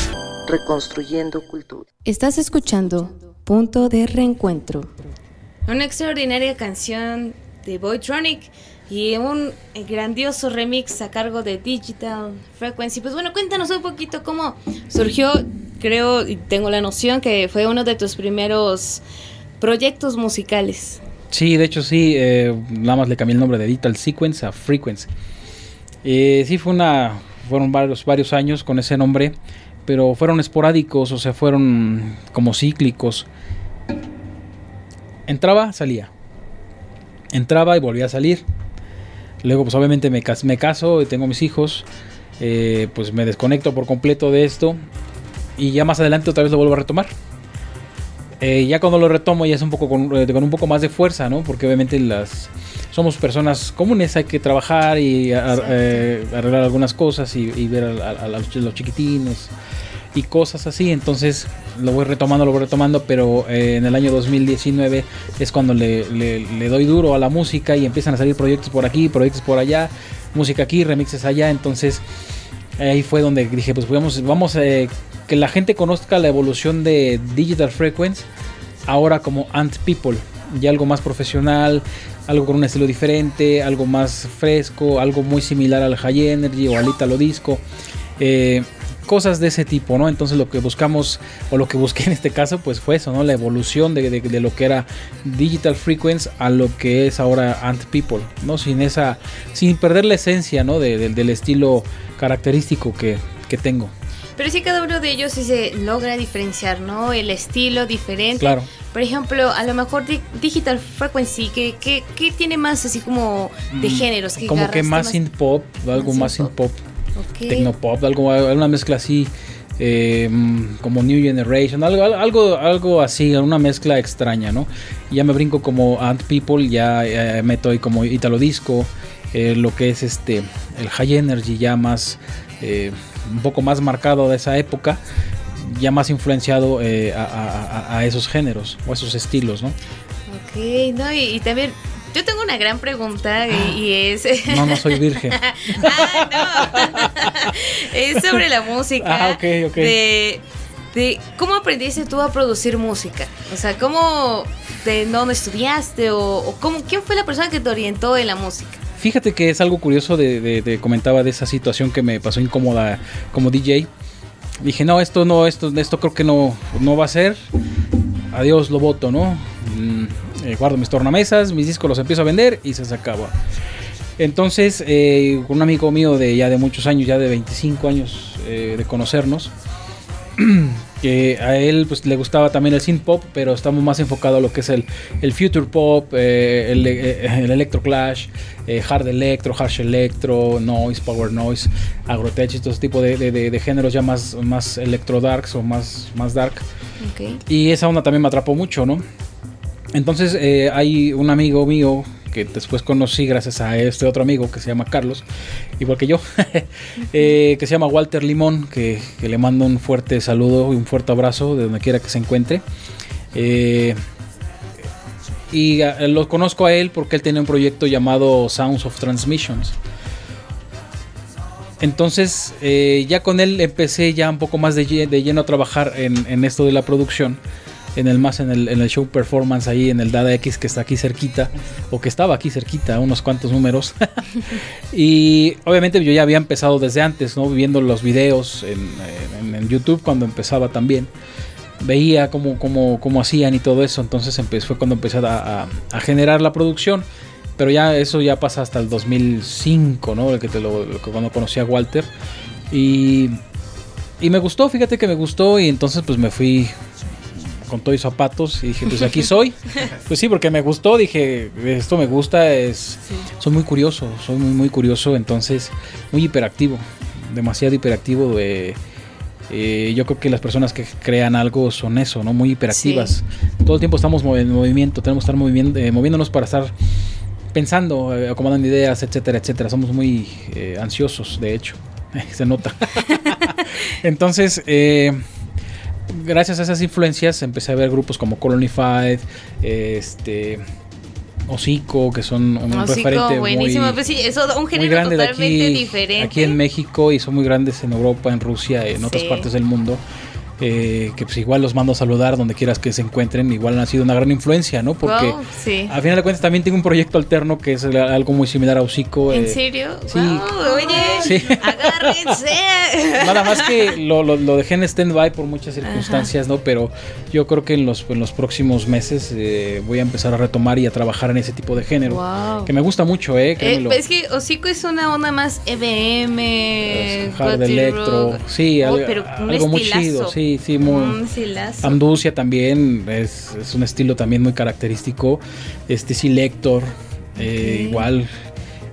Reconstruyendo cultura. Estás escuchando Punto de Reencuentro. Una extraordinaria canción de Boytronic y un grandioso remix a cargo de Digital Frequency. Pues bueno, cuéntanos un poquito cómo surgió, creo y tengo la noción que fue uno de tus primeros proyectos musicales. Sí, de hecho sí, eh, nada más le cambié el nombre de Digital Sequence a Frequency. Eh, sí, fue una, fueron varios, varios años con ese nombre, pero fueron esporádicos, o sea, fueron como cíclicos. Entraba, salía. Entraba y volvía a salir. Luego, pues obviamente me, me caso y tengo mis hijos. Eh, pues me desconecto por completo de esto. Y ya más adelante otra vez lo vuelvo a retomar. Eh, ya cuando lo retomo ya es un poco con, eh, con, un poco más de fuerza, ¿no? Porque obviamente las somos personas comunes, hay que trabajar y eh, arreglar algunas cosas y, y ver a, a, a, los chiquitines y cosas así. Entonces lo voy retomando, lo voy retomando, pero eh, en el año 2019 es cuando le, le, le, doy duro a la música y empiezan a salir proyectos por aquí, proyectos por allá, música aquí, remixes allá. Entonces ahí fue donde dije, pues vamos, vamos eh, que la gente conozca la evolución de Digital Frequency ahora como Ant People, ya algo más profesional, algo con un estilo diferente, algo más fresco, algo muy similar al High Energy o al Italo Disco. Eh, cosas de ese tipo, ¿no? Entonces lo que buscamos, o lo que busqué en este caso, pues fue eso, ¿no? La evolución de, de, de lo que era Digital Frequency a lo que es ahora Ant People, ¿no? Sin esa, sin perder la esencia, ¿no? De, del estilo característico que, que tengo. Pero sí cada uno de ellos sí se logra diferenciar, ¿no? El estilo diferente. Claro. Por ejemplo, a lo mejor Digital Frequency, ¿qué, qué, qué tiene más así como de géneros? Mm, como que más synth pop, algo más synth pop. Okay. Tecnopop, algo, una mezcla así eh, como New Generation, algo, algo, algo así, una mezcla extraña, ¿no? Ya me brinco como Ant People, ya eh, meto ahí como Italo Disco, eh, lo que es este, el High Energy ya más, un poco más marcado de esa época, ya más influenciado a, a, a, esos géneros o esos estilos, ¿no? Ok, no, y, y también una gran pregunta y, y es... No, no soy virgen. ah, no. es sobre la música. Ah, ok, ok. De, de, cómo aprendiste tú a producir música. O sea, cómo, de dónde estudiaste o, o cómo, quién fue la persona que te orientó en la música. Fíjate que es algo curioso de, de, de, comentaba de esa situación que me pasó incómoda como DJ. Dije, no, esto no, esto, esto creo que no, no va a ser. Adiós, lo voto, ¿no? Eh, guardo mis tornamesas, mis discos los empiezo a vender y se acaba. Entonces, eh, un amigo mío de ya de muchos años, ya de 25 años eh, de conocernos, que a él pues, le gustaba también el synth pop, pero estamos más enfocados a lo que es el, el future pop, eh, el, el, electro clash, hard electro, harsh electro, noise, power noise, agrotech, estos tipos de, de, de, géneros ya más, más electro darks o más, más dark. Okay. Y esa onda también me atrapó mucho, ¿no? Entonces eh, hay un amigo mío que después conocí gracias a este otro amigo que se llama Carlos, igual que yo, eh, que se llama Walter Limón, que, que, le mando un fuerte saludo y un fuerte abrazo de donde quiera que se encuentre. Eh, y a, lo conozco a él porque él tiene un proyecto llamado Sounds of Transmissions. Entonces eh, ya con él empecé ya un poco más de, de lleno a trabajar en, en esto de la producción en el más en el, en el, show performance ahí en el Dada X que está aquí cerquita o que estaba aquí cerquita unos cuantos números. Y obviamente yo ya había empezado desde antes no viendo los videos en, YouTube cuando empezaba también. Veía cómo, cómo, cómo, hacían y todo eso. Entonces fue cuando empecé a, a, a, generar la producción. Pero ya eso ya pasa hasta el 2005 no el que te lo cuando conocí a Walter. Y y me gustó, fíjate que me gustó. Y entonces pues me fui con todo y zapatos y dije, pues aquí soy. Pues sí, porque me gustó, dije, esto me gusta, es sí. soy muy curioso, soy muy muy curioso, entonces muy hiperactivo, demasiado hiperactivo de eh, yo creo que las personas que crean algo son eso, ¿no? Muy hiperactivas. Sí. Todo el tiempo estamos en movimiento, tenemos que estar moviendo, eh, moviéndonos para estar pensando, eh, acomodando ideas, etcétera, etcétera. Somos muy eh, ansiosos, de hecho, se nota. Entonces, eh, gracias a esas influencias empecé a ver grupos como Colony Five, este, Hocico, que son un Hocico, referente buenísimo. muy, Pues sí, eso, un muy género grande de totalmente aquí, diferente. aquí en México y son muy grandes en Europa, en Rusia, en otras partes del mundo. Eh, que pues igual los mando a saludar donde quieras que se encuentren, igual han sido una gran influencia, ¿no? Porque Wow, sí. a final de cuentas también tengo un proyecto alterno que es algo muy similar a Hocico. ¿En eh, serio? sí. Wow, oye, Sí. agárrense. Nada más que lo, lo, lo dejé en stand-by por muchas circunstancias, ¿no? Pero yo creo que en los, en los próximos meses eh, voy a empezar a retomar y a trabajar en ese tipo de género. Wow. Que me gusta mucho, ¿eh? Eh, Créemelo. es que Hocico es una onda más EBM, Es hard electro, sí, Oh, algo, pero un algo muy chido, sí, sí, muy... Un estilazo. Amducia también es, es un estilo también muy característico. Este Selector, eh, igual,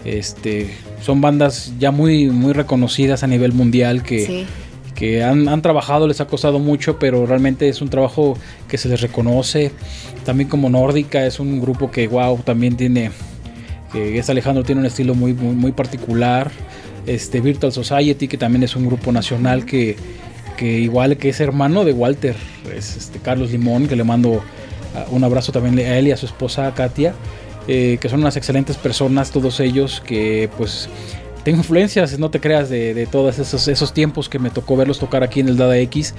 este, son bandas ya muy, muy reconocidas a nivel mundial que, Sí. que han, han trabajado, les ha costado mucho, pero realmente es un trabajo que se les reconoce. También como Nórdica es un grupo que, wow, también tiene, que es Alejandro, tiene un estilo muy, muy, muy particular. Este Virtual Society, que también es un grupo nacional que, que igual que es hermano de Walter, es este Carlos Limón, que le mando ah, un abrazo también a él y a su esposa Katia, eh, que son unas excelentes personas, todos ellos, que pues tengo influencias, no te creas, de, de todos esos, esos tiempos que me tocó verlos tocar aquí en el Dada X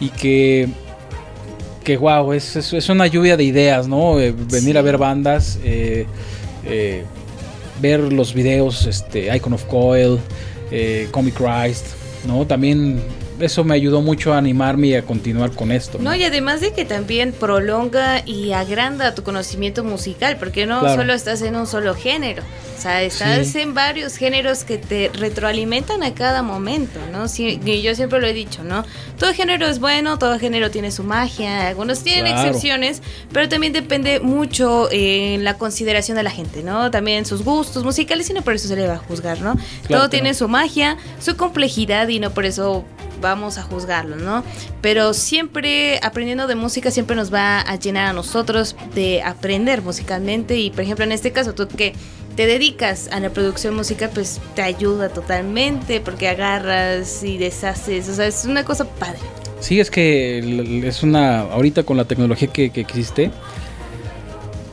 y que, que wow, es, es, es una lluvia de ideas, ¿no? Eh, venir Sí. a ver bandas, eh, ver los videos, este, Icon of Coil, Comic Christ, ¿no? También eso me ayudó mucho a animarme y a continuar con esto. No, y además de que también prolonga y agranda tu conocimiento musical, porque no Claro. solo estás en un solo género, o sea, estás Sí. en varios géneros que te retroalimentan a cada momento, ¿no? Sí, y yo siempre lo he dicho, ¿no? Todo género es bueno, todo género tiene su magia, algunos tienen Claro. excepciones, pero también depende mucho eh, en la consideración de la gente, ¿no? También sus gustos musicales y no por eso se le va a juzgar, ¿no? Claro todo tiene su magia, su complejidad y no por eso vamos a juzgarlo, ¿no? Pero siempre aprendiendo de música siempre nos va a llenar a nosotros de aprender musicalmente y por ejemplo en este caso tú que te dedicas a la producción musical pues te ayuda totalmente porque agarras y deshaces, o sea, es una cosa padre. Sí, es que es una. Ahorita con la tecnología que, que existe,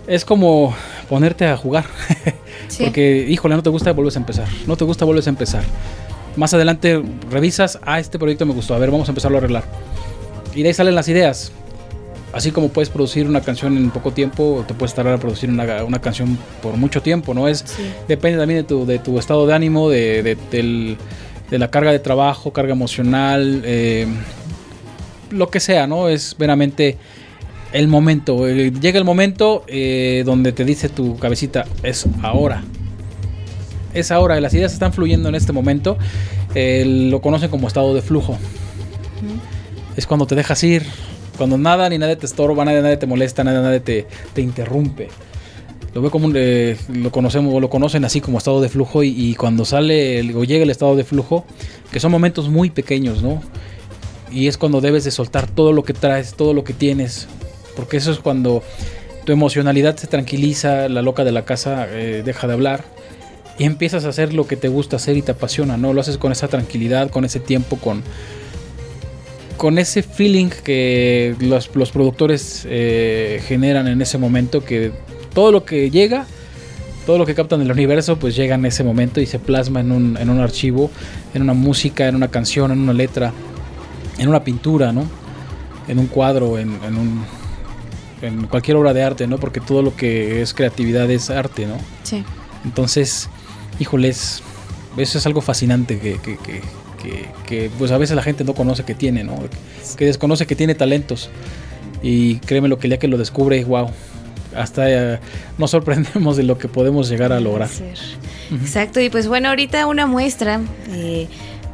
es como ponerte a jugar. Sí. Porque, híjole, no te gusta, vuelves a empezar. No te gusta, vuelves a empezar. Más adelante revisas, ah, este proyecto me gustó, a ver, vamos a empezarlo a arreglar. Y de ahí salen las ideas. Así como puedes producir una canción en poco tiempo, te puedes tardar a producir una, una canción por mucho tiempo, ¿no? Es, Sí. Depende también de tu, de tu estado de ánimo, de, de- del- de la carga de trabajo, carga emocional, eh, lo que sea, ¿no? Es veramente el momento. Eh, llega el momento eh, donde te dice tu cabecita, es ahora. Es ahora, las ideas están fluyendo en este momento. Eh, lo conocen como estado de flujo. Es cuando te dejas ir, cuando nada ni nadie te estorba, nadie, nadie te molesta, nadie, nadie te, te interrumpe. Lo veo como un, eh, lo conocemos, lo conocen así como estado de flujo y, y cuando sale el- o llega el estado de flujo, que son momentos muy pequeños, ¿no? Y es cuando debes de soltar todo lo que traes, todo lo que tienes, porque eso es cuando tu emocionalidad se tranquiliza, la loca de la casa eh, deja de hablar y empiezas a hacer lo que te gusta hacer y te apasiona, ¿no? Lo haces con esa tranquilidad, con ese tiempo, con con ese feeling que los, los productores eh, generan en ese momento, que todo lo que llega, todo lo que captan del universo, pues llega en ese momento y se plasma en un, en un archivo, en una música, en una canción, en una letra, en una pintura, ¿no? En un cuadro, en, en un, en cualquier obra de arte, ¿no? Porque todo lo que es creatividad es arte, ¿no? Sí. Entonces, híjoles, eso es algo fascinante que, que, que, que- que, pues a veces la gente no conoce que tiene, ¿no? Que desconoce que tiene talentos. Y créeme lo que el día que lo descubre, wow, hasta eh, nos sorprendemos de lo que podemos llegar a lograr. Exacto, y pues bueno, ahorita una muestra. eh,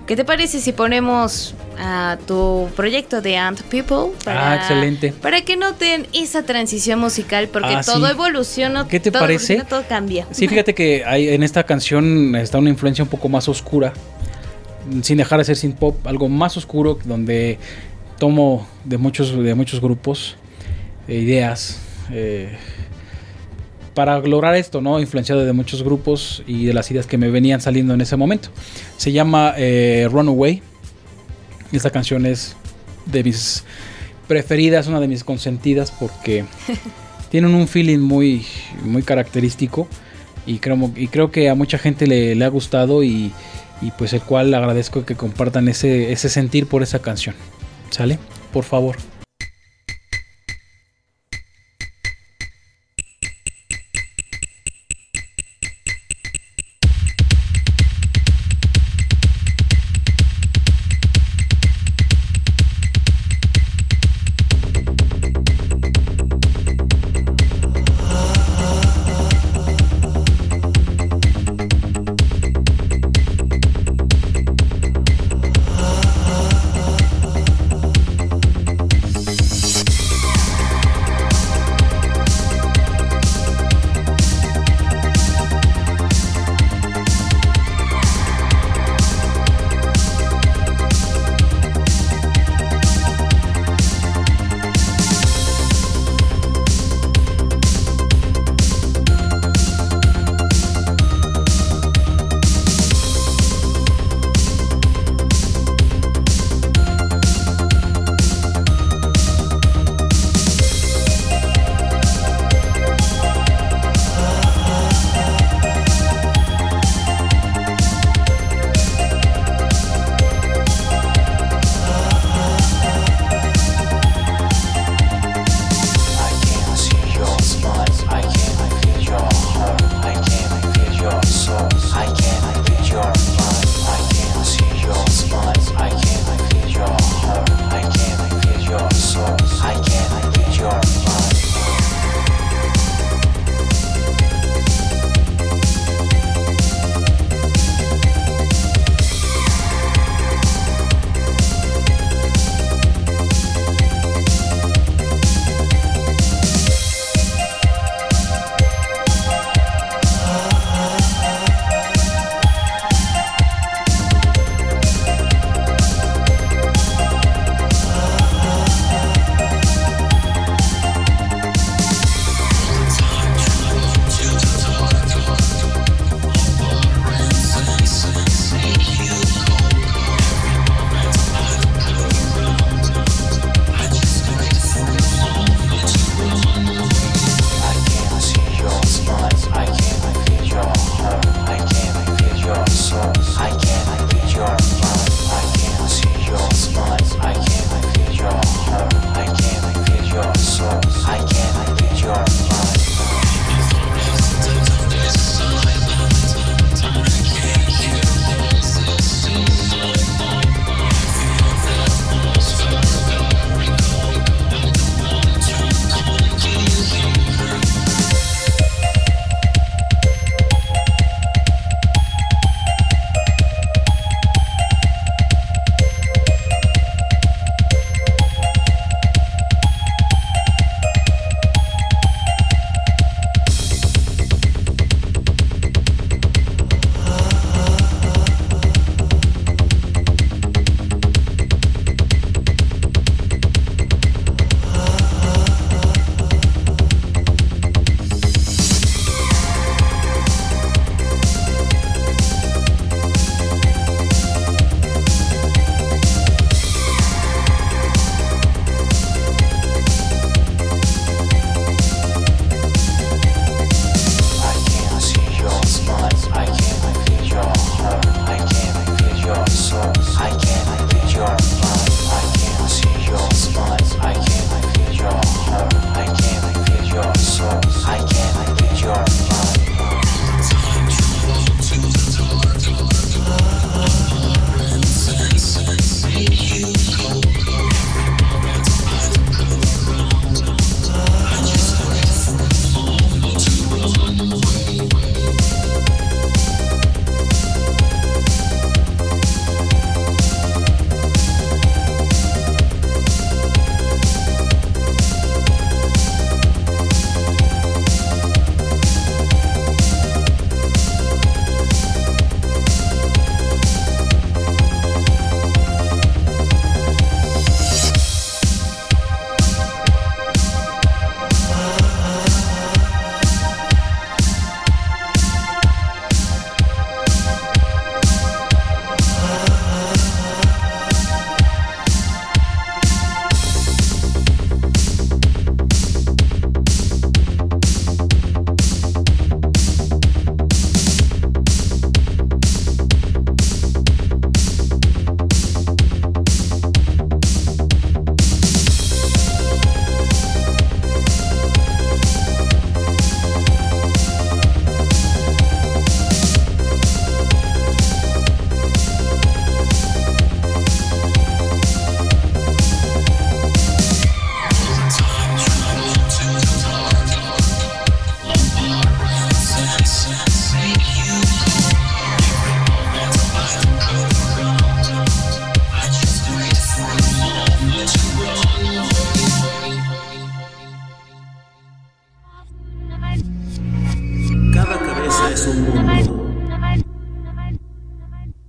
¿Qué te parece si ponemos a tu proyecto de Ant People? Ah, excelente. Para que noten esa transición musical, porque Ah, todo sí. evoluciona. ¿Qué te todo parece? Todo cambia. Sí, fíjate que hay, en esta canción está una influencia un poco más oscura, sin dejar de ser synth pop, algo más oscuro, donde tomo de muchos, de muchos grupos eh, ideas eh, para lograr esto, ¿no? Influenciado de muchos grupos y de las ideas que me venían saliendo en ese momento. Se llama eh, Runaway. Esta canción es de mis preferidas, una de mis consentidas, porque tienen un feeling muy, muy característico y creo, y creo que a mucha gente le, ha gustado y, y, pues el cual agradezco que compartan ese, ese sentir por esa canción. ¿Sale? Por favor.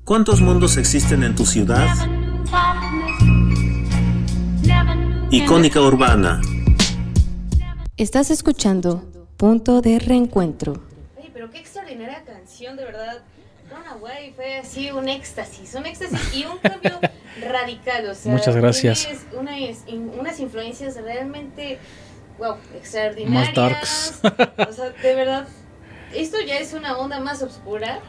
¿Cuántos mundos existen en tu ciudad? Icónica Urbana. Estás escuchando Punto de Reencuentro. Oye, pero qué extraordinaria canción, de verdad. Runaway fue así un éxtasis, un éxtasis y un cambio radical. O sea, Muchas gracias. Unas, unas influencias realmente, wow, extraordinarias. Más darks. O sea, de verdad, esto ya es una onda más oscura,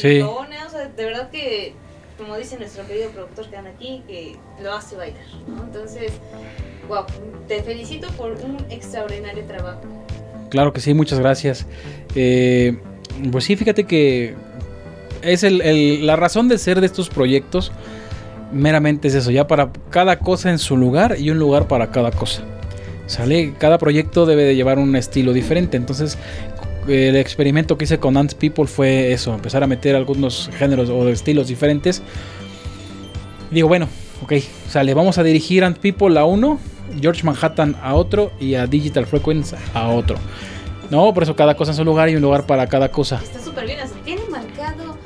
Sí. movidona, o sea, de verdad que, como dice nuestro querido productor que anda aquí, que lo hace bailar, ¿no? Entonces, wow, te felicito por un extraordinario trabajo. Claro que sí, muchas gracias. Eh, pues sí, fíjate que es el- el- la razón de ser de estos proyectos. Meramente es eso, ya para cada cosa en su lugar y un lugar para cada cosa. Sale, cada proyecto debe de llevar un estilo diferente. Entonces, el experimento que hice con Ants People fue eso, empezar a meter algunos géneros o estilos diferentes. Digo, bueno, ok, sale, vamos a dirigir Ant People a uno, George Manhattan a otro y a Digital Frequency a otro. No, por eso cada cosa en su lugar y un lugar para cada cosa. Está súper bien, o sea, tiene marcado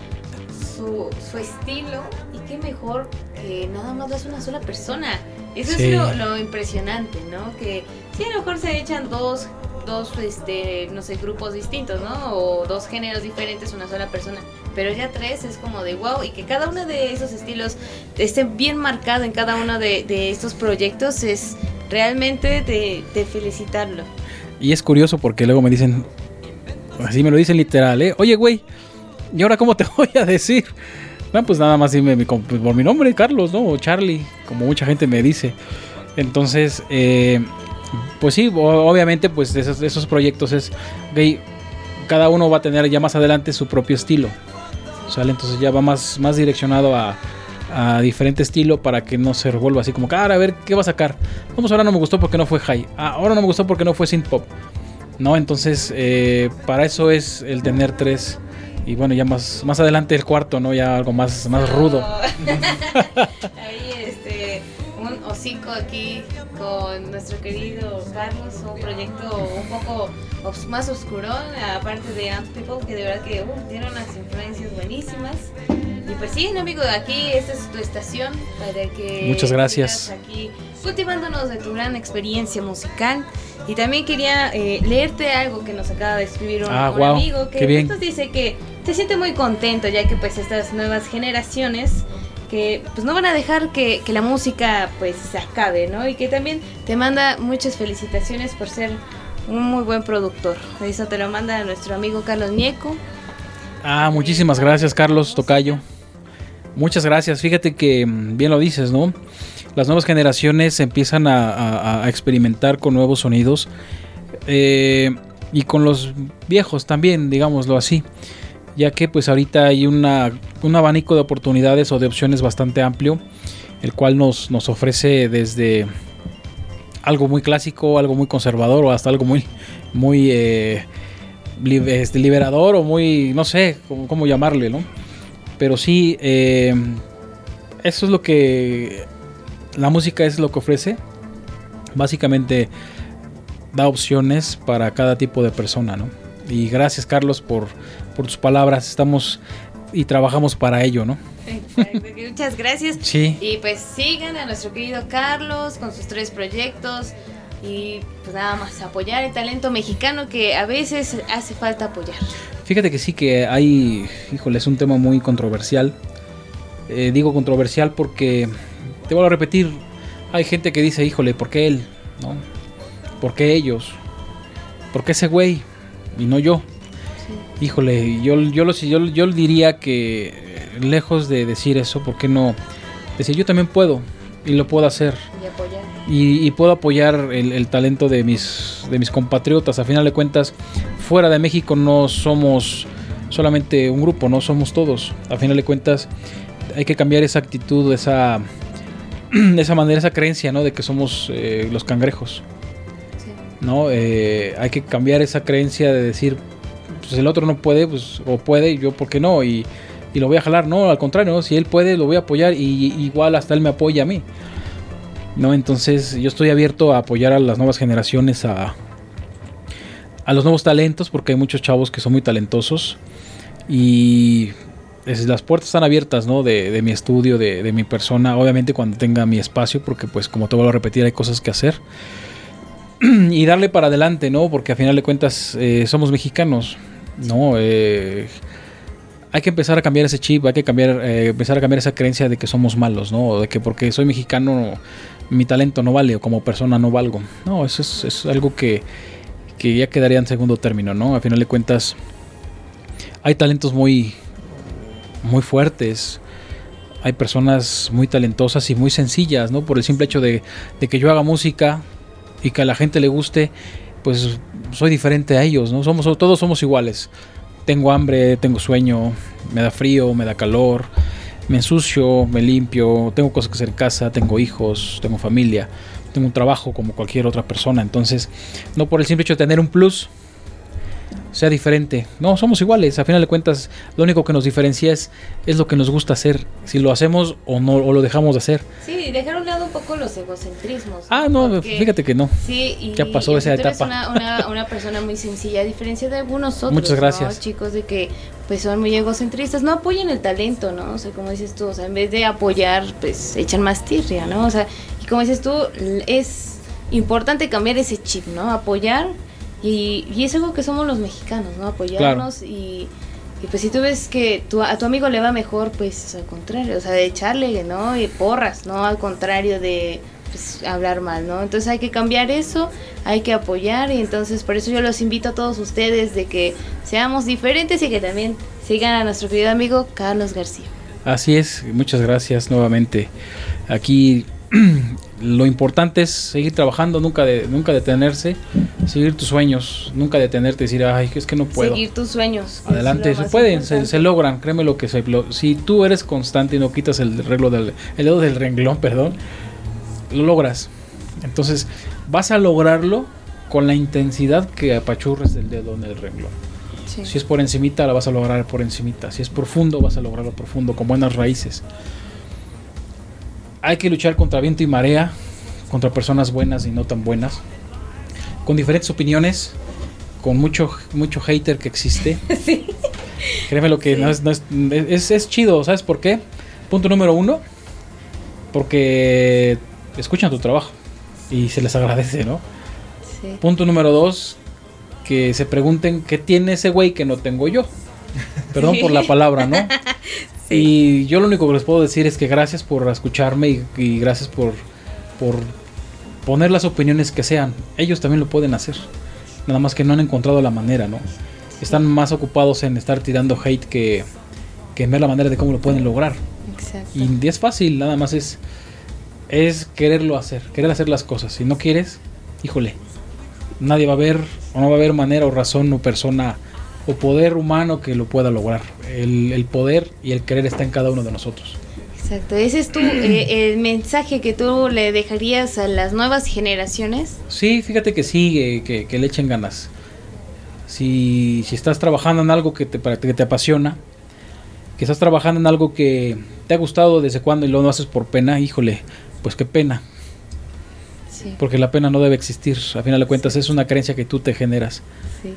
su, su estilo y qué mejor que nada más lo hace una sola persona. Eso Sí. es lo, lo impresionante, ¿no? Que sí, a lo mejor se echan dos, dos, este, no sé, grupos distintos, ¿no? O dos géneros diferentes, una sola persona. Pero ya tres es como de wow, y que cada uno de esos estilos esté bien marcado en cada uno de, estos proyectos es realmente de, felicitarlo. Y es curioso porque luego me dicen, así me lo dicen literal, ¿eh? Oye, güey, ¿y ahora cómo te voy a decir? No, pues nada más dime com- por mi nombre, Carlos, ¿no? O Charlie, como mucha gente me dice. Entonces, eh, pues sí, obviamente, pues esos, esos proyectos es, ok, cada uno va a tener ya más adelante su propio estilo. ¿Sale? Entonces ya va más, más direccionado a, a diferente estilo para que no se revuelva así como que, "Ah, a ver, ¿qué va a sacar? Vamos, ahora no me gustó porque no fue high. Ah, ahora no me gustó porque no fue synth pop. ¿No? Entonces, eh, para eso es el tener tres. Y bueno, ya más, más adelante el cuarto, ¿no? Ya algo más, más rudo. Ahí este un hocico aquí con nuestro querido Carlos, un proyecto un poco más oscurón, aparte de Ant People, que de verdad que uh, tiene unas influencias buenísimas. Y pues sí, no, amigo, aquí esta es tu estación para que Muchas gracias. aquí cultivándonos de tu gran experiencia musical. Y también quería eh, leerte algo que nos acaba de escribir un, Ah, un guau, amigo que justo dice que se siente muy contento ya que pues estas nuevas generaciones que pues no van a dejar que, que la música pues se acabe, ¿no? Y que también te manda muchas felicitaciones por ser un muy buen productor. Eso te lo manda nuestro amigo Carlos Nieco. Ah, muchísimas gracias, Carlos Tocayo. Muchas gracias. Fíjate que mm, bien lo dices, ¿no? Las nuevas generaciones empiezan a, a- a experimentar con nuevos sonidos. eh, y con los viejos también, digámoslo así. Ya que pues ahorita hay una, un abanico de oportunidades o de opciones bastante amplio. El cual nos, nos ofrece desde algo muy clásico, algo muy conservador o hasta algo muy, muy eh, este, liberador o muy, no sé cómo, cómo llamarle, ¿no? Pero sí, eh, eso es lo que la música es lo que ofrece. Básicamente da opciones para cada tipo de persona, ¿no? Y gracias Carlos por, por tus palabras. Estamos y trabajamos para ello, ¿no? Exacto, Muchas gracias. Sí. Y pues sigan a nuestro querido Carlos con sus tres proyectos. Y pues nada más apoyar el talento mexicano que a veces hace falta apoyar. Fíjate que sí que hay, híjole, es un tema muy controversial. Eh, digo controversial porque, te vuelvo a repetir, hay gente que dice, híjole, ¿por qué él? ¿No? ¿Por qué ellos? ¿Por qué ese güey? Y no yo. Híjole, yo, yo, lo- yo, yo diría que eh, lejos de decir eso, ¿por qué no? Decir, yo también puedo y lo puedo hacer Y apoyar. y, y puedo apoyar el, el talento de mis, de mis compatriotas. A final de cuentas, fuera de México no somos solamente un grupo, no somos todos. A final de cuentas, hay que cambiar esa actitud, esa, esa manera, esa creencia, ¿no? De que somos eh, los cangrejos. ¿No? Eh, hay que cambiar esa creencia de decir, pues el otro no puede, pues, o puede, yo por qué no, y, y lo voy a jalar, no, al contrario, si él puede, lo voy a apoyar, y igual hasta él me apoya a mí. ¿no? Entonces yo estoy abierto a apoyar a las nuevas generaciones, a, a los nuevos talentos, porque hay muchos chavos que son muy talentosos. Y las puertas están abiertas, ¿no? De, de mi estudio, de, de mi persona, obviamente cuando tenga mi espacio, porque pues como te vuelvo a repetir, hay cosas que hacer. y darle para adelante, ¿no? Porque a final de cuentas eh, somos mexicanos, ¿no? Eh, hay que empezar a cambiar ese chip, hay que cambiar, eh, empezar a cambiar esa creencia de que somos malos, ¿no? De que porque soy mexicano mi talento no vale o como persona no valgo. No, eso es, es algo que, que ya quedaría en segundo término, ¿no? A final de cuentas hay talentos muy, muy fuertes. Hay personas muy talentosas y muy sencillas, ¿no? Por el simple hecho de, de que yo haga música y que a la gente le guste, pues soy diferente a ellos, ¿no? Somos, todos somos iguales. Tengo hambre, tengo sueño, me da frío, me da calor, me ensucio, me limpio, tengo cosas que hacer en casa, tengo hijos, tengo familia, tengo un trabajo como cualquier otra persona. Entonces, no por el simple hecho de tener un plus, sea diferente. No, somos iguales. A final de cuentas, lo único que nos diferencia es, es lo que nos gusta hacer. Si lo hacemos o no o lo dejamos de hacer. Sí, dejar a un lado un poco los egocentrismos. Ah, no, fíjate que no. Sí, y Ya pasó y esa eres etapa. Una, una, una persona muy sencilla, a diferencia de algunos otros. Muchas ¿no? gracias. Chicos de que pues son muy egocentristas, no apoyan el talento, ¿no? O sea, como dices tú, o sea, en vez de apoyar, pues echan más tirria, ¿no? O sea, y como dices tú, es importante cambiar ese chip, ¿no? Apoyar y, y es algo que somos los mexicanos, ¿no? Apoyarnos y, y pues si tú ves que tu, a tu amigo le va mejor, pues al contrario, o sea, de echarle, ¿no? Y porras, ¿no? Al contrario de pues, hablar mal, ¿no? Entonces hay que cambiar eso, hay que apoyar y entonces por eso yo los invito a todos ustedes de que seamos diferentes y que también sigan a nuestro querido amigo Carlos García. Así es, muchas gracias nuevamente. Aquí lo importante es seguir trabajando, nunca de, nunca detenerse, seguir tus sueños, nunca detenerte y decir, ay, es que no puedo. Seguir tus sueños. Adelante, se pueden, se, logran, créeme lo que se lo- si tú eres constante y no quitas el del el dedo del renglón, perdón, lo logras. Entonces, vas a lograrlo con la intensidad que apachurres el dedo en el renglón. Sí. Si es por encimita, la vas a lograr por encimita. Si es profundo, vas a lograrlo profundo, con buenas raíces. Hay que luchar contra viento y marea, contra personas buenas y no tan buenas, con diferentes opiniones, con mucho, mucho hater que existe. Créeme lo que no es, no es, es, es chido, ¿sabes por qué? Punto número uno, porque escuchan tu trabajo y se les agradece, ¿no? Sí. Punto número dos, que se pregunten qué tiene ese güey que no tengo yo. Perdón por la palabra, ¿no? Y yo lo único que les puedo decir es que gracias por escucharme y, y gracias por, por poner las opiniones que sean. Ellos también lo pueden hacer. Nada más que no han encontrado la manera, ¿no? Están más ocupados en estar tirando hate que, que en ver la manera de cómo lo pueden lograr. Exacto. Y es fácil, nada más es, es quererlo hacer, querer hacer las cosas. Si no quieres, híjole, nadie va a ver, o no va a haber manera o razón o persona o poder humano que lo pueda lograr. El, el poder y el querer está en cada uno de nosotros. Exacto. Ese es tu, eh, el mensaje que tú le dejarías a las nuevas generaciones. Sí, fíjate que sí, eh, que, que le echen ganas. Si, si estás trabajando en algo que te, para- que te apasiona, que estás trabajando en algo que te ha gustado desde cuando y lo no haces por pena, híjole, pues qué pena. Sí. Porque la pena no debe existir. A final de cuentas es una creencia que tú te generas. Sí.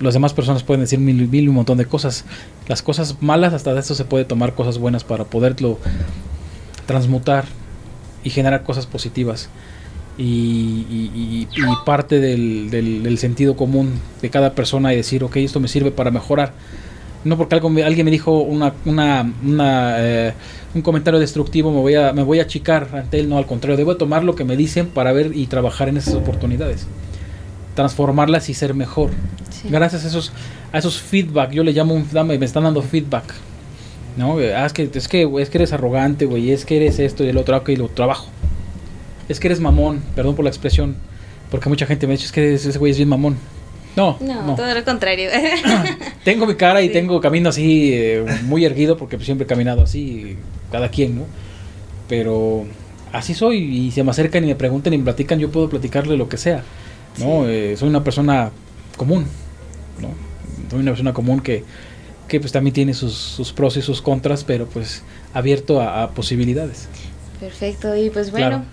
Las demás personas pueden decir mil, mil un montón de cosas. Las cosas malas, hasta de eso se puede tomar cosas buenas para poderlo transmutar y generar cosas positivas. Y, parte del, del- sentido común de cada persona y decir, ok, esto me sirve para mejorar. No porque alguien me dijo una, una, una, eh, un comentario destructivo, me voy, a, me voy a achicar ante él. No, al contrario, debo tomar lo que me dicen para ver y trabajar en esas oportunidades. Transformarlas y ser mejor. Sí. Gracias a esos, a esos feedback, yo le llamo un, dame, me están dando feedback. No, ah, es que, es que, es que eres arrogante, güey, es que eres esto y el otro, ok, lo trabajo. Es que eres mamón, perdón por la expresión, porque mucha gente me ha dicho, es que ese güey es bien mamón. No, No, no. todo lo contrario. Tengo mi cara y Sí. tengo camino así, eh, muy erguido, porque siempre he caminado así, cada quien, ¿no? Pero así soy, y se me acercan y me preguntan y me platican, yo puedo platicarle lo que sea, ¿no? Eh, soy una persona común, ¿no? Soy una persona común que, que pues también tiene sus, sus pros y sus contras, pero pues abierto a, a posibilidades. Perfecto. Y pues bueno, Claro.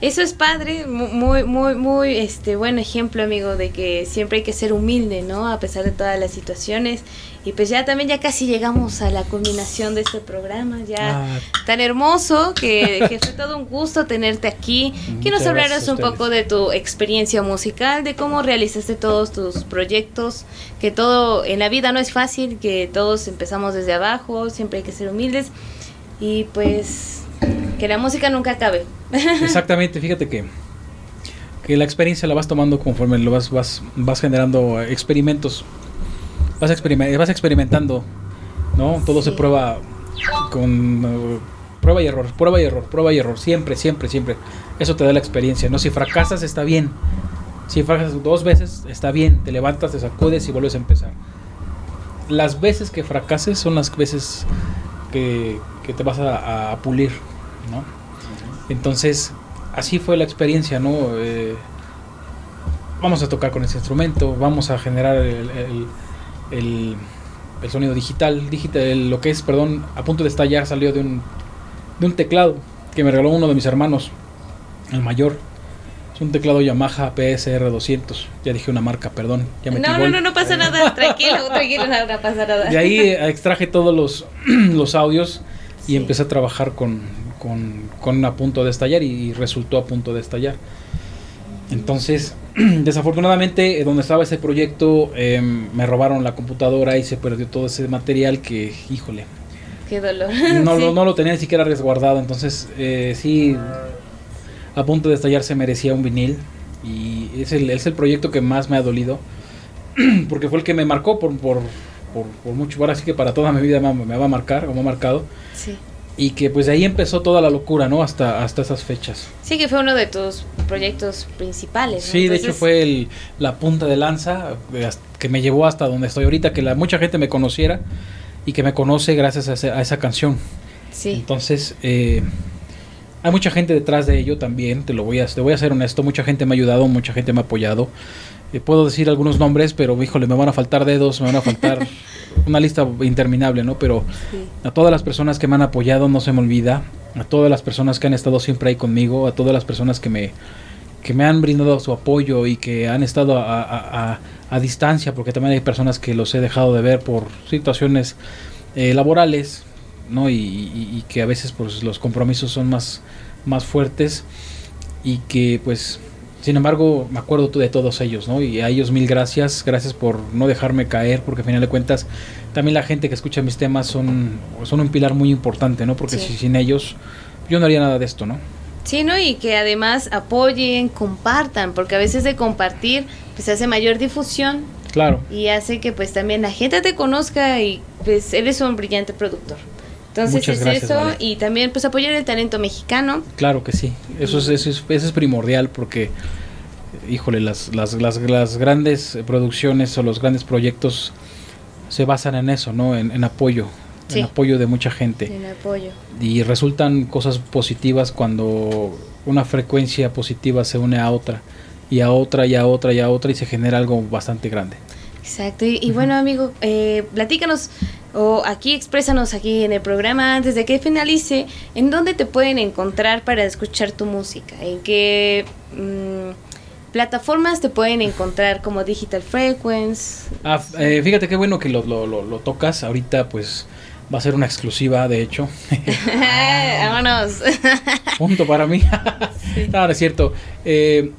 Eso es padre, muy, muy, muy, este, buen ejemplo, amigo, de que siempre hay que ser humilde, ¿no? A pesar de todas las situaciones. Y pues ya también ya casi llegamos a la culminación de este programa, ya Ah. tan hermoso, que, que fue todo un gusto tenerte aquí. Que nos hablaras un poco de tu experiencia musical, de cómo realizaste todos tus proyectos, que todo en la vida no es fácil, que todos empezamos desde abajo, siempre hay que ser humildes. Y pues que la música nunca acabe. Exactamente, fíjate que, que la experiencia la vas tomando conforme lo vas, vas, vas generando experimentos. Vas, experime- vas experimentando, ¿no? Todo se prueba con uh, prueba y error, prueba y error, prueba y error, siempre, siempre, siempre. Eso te da la experiencia, ¿no? Si fracasas está bien. Si fracasas dos veces está bien, te levantas, te sacudes y vuelves a empezar. Las veces que fracases son las veces que, que te vas a, a pulir, ¿no? Entonces, así fue la experiencia, ¿no? Eh, vamos a tocar con ese instrumento, vamos a generar el, el- el- el sonido digital, digital, lo que es, perdón, a punto de estallar salió de un, de un teclado que me regaló uno de mis hermanos, el mayor. Es un teclado Yamaha PSR 200. Ya dije una marca, perdón. Ya metí No, no, no, no pasa nada, tranquilo, tranquilo, no, no pasa nada. De ahí extraje todos los, los audios y Sí. empecé a trabajar con, con, con a punto de estallar y, resultó a punto de estallar. Entonces, desafortunadamente, eh, donde estaba ese proyecto, eh, me robaron la computadora y se perdió todo ese material que, híjole, Qué dolor. no, Sí. lo, no lo tenía ni siquiera resguardado. Entonces, eh, sí, a punto de estallar se merecía un vinil. Y es el, es el proyecto que más me ha dolido. Porque fue el que me marcó por, por, por, por mucho. Ahora sí que para toda mi vida me, me va a marcar, o me ha marcado. Sí. Y que pues de ahí empezó toda la locura, ¿no? Hasta, hasta esas fechas. Sí, que fue uno de tus proyectos principales. ¿no? Sí, de hecho fue el, la punta de lanza eh, que me llevó hasta donde estoy ahorita, que la, mucha gente me conociera y que me conoce gracias a, ese- a esa canción. Sí, Entonces, eh, hay mucha gente detrás de ello también, te lo voy a, te voy a ser honesto, mucha gente me ha ayudado, mucha gente me ha apoyado. Eh, puedo decir algunos nombres, pero híjole, me van a faltar dedos, me van a faltar una lista interminable, ¿no? Pero sí. a todas las personas que me han apoyado, no se me olvida, a todas las personas que han estado siempre ahí conmigo, a todas las personas que me, que me han brindado su apoyo y que han estado a, a- a- a distancia, porque también hay personas que los he dejado de ver por situaciones eh, laborales, ¿no? Y, y- y que a veces pues los compromisos son más, más fuertes y que pues sin embargo me acuerdo tú de todos ellos, ¿no? Y a ellos mil gracias, gracias por no dejarme caer, porque al final de cuentas también la gente que escucha mis temas son, son un pilar muy importante, ¿no? Porque Sí. si, sin ellos yo no haría nada de esto, ¿no? Sí, ¿no? Y que además apoyen, compartan, porque a veces de compartir pues hace mayor difusión Claro. y hace que pues también la gente te conozca y pues eres un brillante productor. Entonces Muchas es gracias, eso Vale. y también pues apoyar el talento mexicano. Claro que sí, eso es, eso es, eso es primordial porque, híjole, las, las, las, las grandes producciones o los grandes proyectos se basan en eso, ¿no? En, en apoyo, Sí. en apoyo de mucha gente. En apoyo. Y resultan cosas positivas cuando una frecuencia positiva se une a otra, y a otra, y a otra, y a otra, y se genera algo bastante grande. Exacto. Y, y bueno, amigo, eh, platícanos o aquí exprésanos aquí en el programa antes de que finalice, ¿en dónde te pueden encontrar para escuchar tu música? ¿En qué mm, plataformas te pueden encontrar como Digital Frequency? Ah, eh, fíjate qué bueno que lo, lo, lo, lo tocas, ahorita pues va a ser una exclusiva, de hecho. Vámonos. Punto para mí. no, no es cierto. Eh,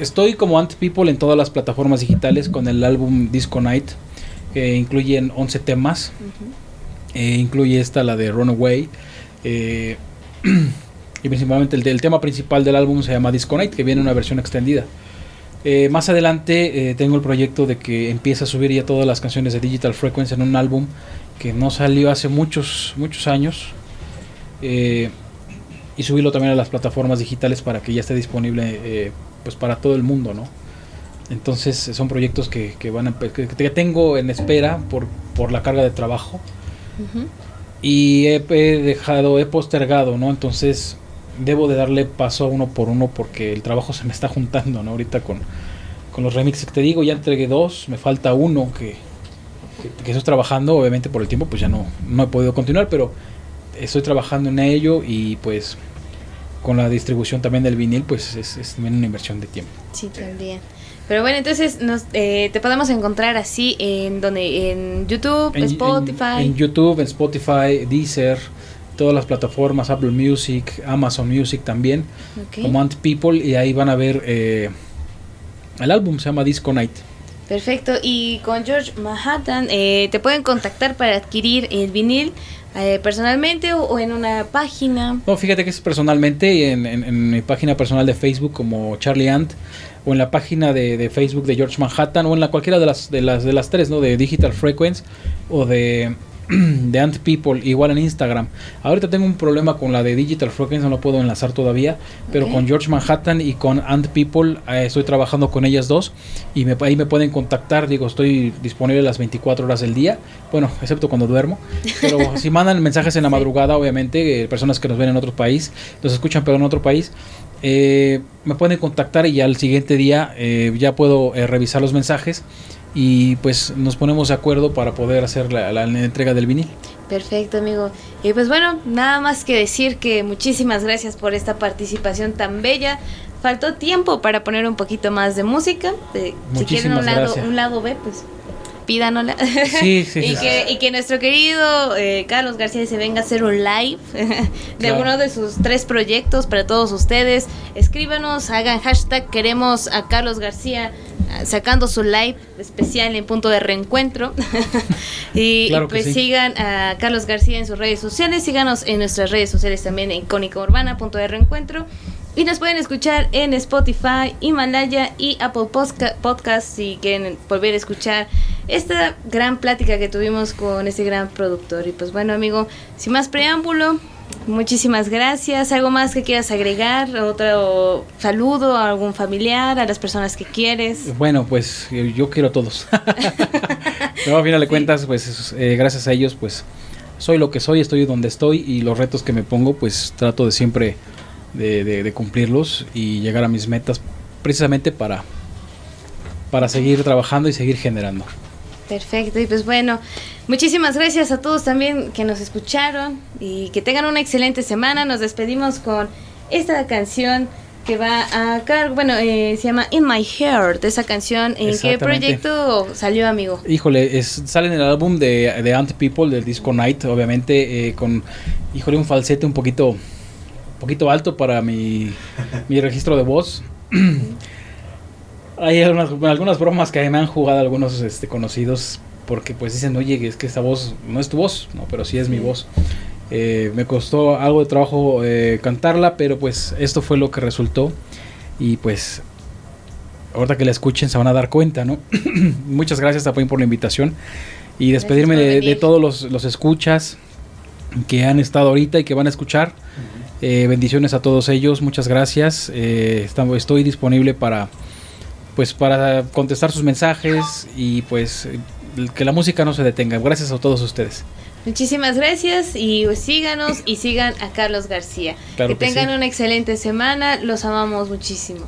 estoy como Ant People en todas las plataformas digitales con el álbum Disco Night, que incluyen 11 temas. Eh, incluye esta, la de Runaway. Eh, y principalmente el, del tema principal del álbum se llama Disco Night, que viene en una versión extendida. Eh, más adelante eh, tengo el proyecto de que empiece a subir ya todas las canciones de Digital Frequency en un álbum que no salió hace muchos, muchos años. Eh, y subirlo también a las plataformas digitales para que ya esté disponible eh, pues para todo el mundo, ¿no? Entonces son proyectos que, que van a, que, que tengo en espera por, por la carga de trabajo Ujú. y he, he dejado, he postergado, ¿no? Entonces debo de darle paso uno por uno porque el trabajo se me está juntando, ¿no? Ahorita con, con los remixes que te digo, ya entregué dos, me falta uno que, que, que estoy trabajando, obviamente por el tiempo pues ya no, no he podido continuar, pero estoy trabajando en ello y pues con la distribución también del vinil, pues es, es también una inversión de tiempo. Sí, también. Pero bueno, entonces nos, eh, te podemos encontrar así en donde en YouTube, En- Spotify. En, en YouTube, en Spotify, Deezer, todas las plataformas, Apple Music, Amazon Music también, Ok. como Ant People, y ahí van a ver eh, el álbum, se llama Disco Night. Perfecto. Y con George Manhattan, eh, te pueden contactar para adquirir el vinil eh, personalmente o, en una página. No, fíjate que es personalmente en, en- en mi página personal de Facebook como Charlie Ant o en la página de, de Facebook de George Manhattan o en la cualquiera de las de las de las tres, ¿no? De Digital Frequency o de de Ant People, igual en Instagram. Ahorita tengo un problema con la de Digital Frequency, no lo puedo enlazar todavía, pero Ok. con George Manhattan y con Ant People eh, estoy trabajando con ellas dos y me, ahí me pueden contactar, digo, estoy disponible las 24 horas del día, bueno, excepto cuando duermo, pero si mandan mensajes en la madrugada, obviamente, eh, personas que nos ven en otro país, nos escuchan pero en otro país, eh, me pueden contactar y al siguiente día eh, ya puedo eh, revisar los mensajes y pues nos ponemos de acuerdo para poder hacer la, la entrega del vinil. Perfecto, amigo. Y pues bueno, nada más que decir que muchísimas gracias por esta participación tan bella. Faltó tiempo para poner un poquito más de música. Si quieren un lado, gracias. un lado B, pues pídanosla. Sí, sí, y, sí. que, y que nuestro querido eh, Carlos García se venga a hacer un live de Claro. uno de sus tres proyectos para todos ustedes. Escríbanos, hagan hashtag queremos a Carlos García ah, sacando su live especial en punto de reencuentro. y, Claro y que pues sí. sigan a Carlos García en sus redes sociales, síganos en nuestras redes sociales también en Cónica Urbana, punto de reencuentro. Y nos pueden escuchar en Spotify, Himalaya y Apple Podcast si quieren volver a escuchar esta gran plática que tuvimos con este gran productor. Y pues bueno, amigo, sin más preámbulo, muchísimas gracias. ¿Algo más que quieras agregar? ¿Otro saludo a algún familiar, a las personas que quieres? Bueno, pues eh, yo quiero a todos. Pero a final de cuentas, pues eh, gracias a ellos, pues soy lo que soy, estoy donde estoy y los retos que me pongo, pues trato de siempre de, de- de cumplirlos y llegar a mis metas precisamente para, para seguir trabajando y seguir generando. Perfecto, y pues bueno, muchísimas gracias a todos también que nos escucharon y que tengan una excelente semana. Nos despedimos con esta canción que va a cargo, bueno, eh, se llama In My Heart, esa canción. ¿En qué Exactamente. proyecto salió, amigo? Híjole, es, sale en el álbum de, de Ant People, del disco Night, obviamente, eh, con, híjole, un falsete un poquito, poquito alto para mi, mi registro de voz. Hay algunas, algunas bromas que me han jugado algunos este, conocidos, porque pues dicen, oye, es que esta voz no es tu voz, no, pero sí es mi voz. Eh, me costó algo de trabajo eh, cantarla, pero pues esto fue lo que resultó. Y pues ahorita que la escuchen se van a dar cuenta, ¿no? Muchas gracias también por la invitación y despedirme de, todos los, los escuchas que han estado ahorita y que van a escuchar. Eh, bendiciones a todos ellos, muchas gracias. Eh, estamos- estoy disponible para pues para contestar sus mensajes y pues que la música no se detenga. Gracias a todos ustedes. Muchísimas gracias y pues, síganos y sigan a Carlos García. Claro que que tengan sí. una excelente semana, los amamos muchísimo.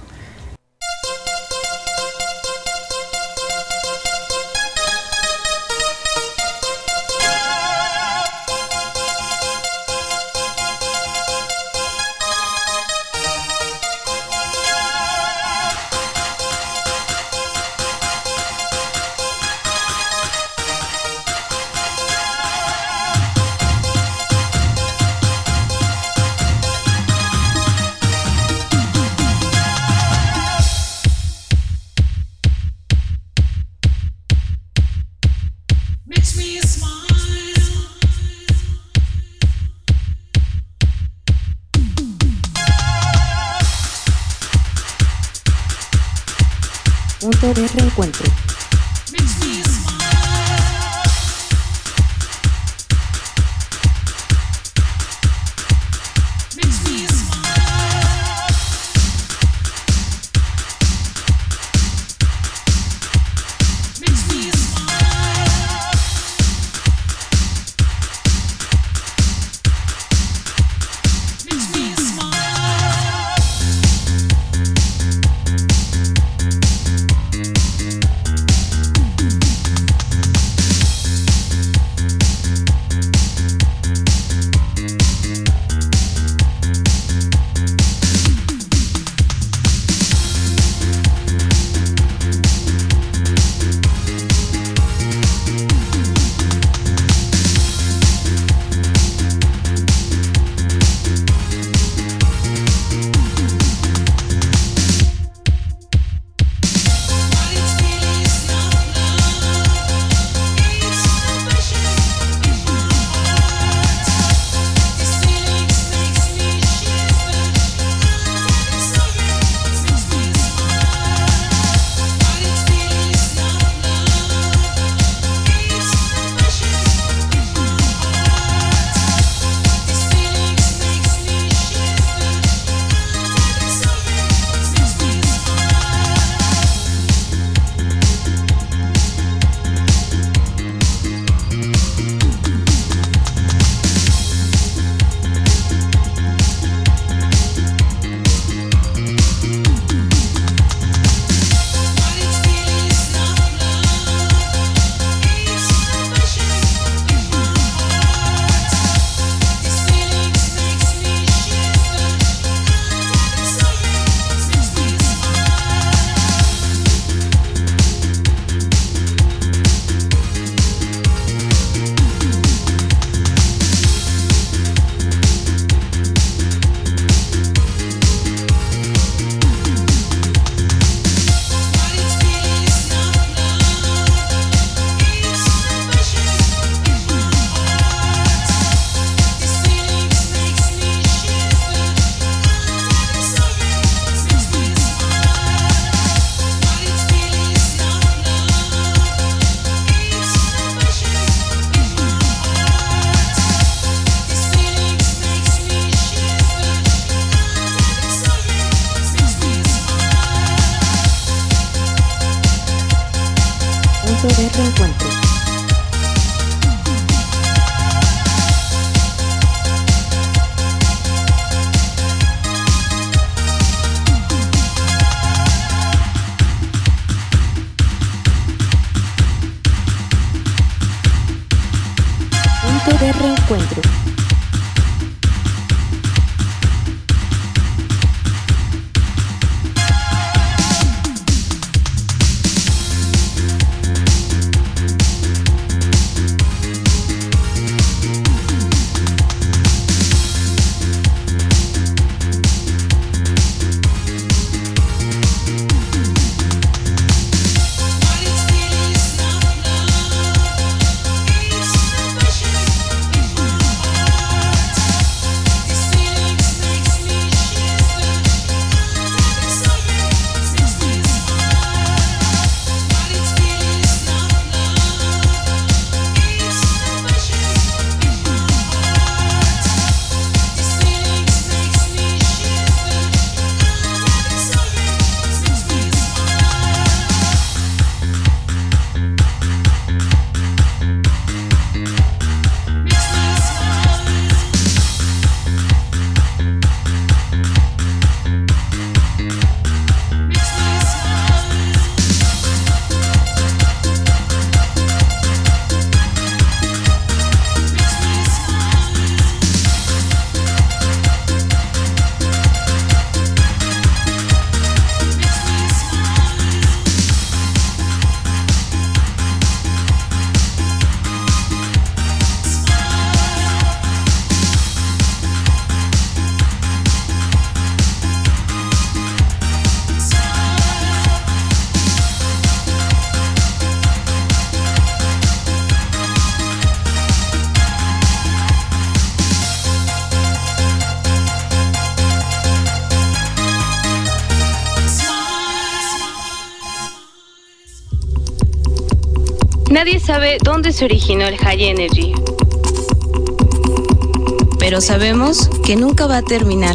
Sabe dónde se originó el High Energy. Pero sabemos que nunca va a terminar.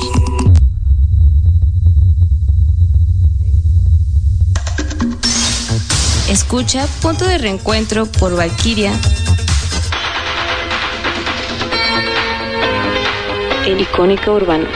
Escucha Punto de Reencuentro por Valkyria. El icónica urbana.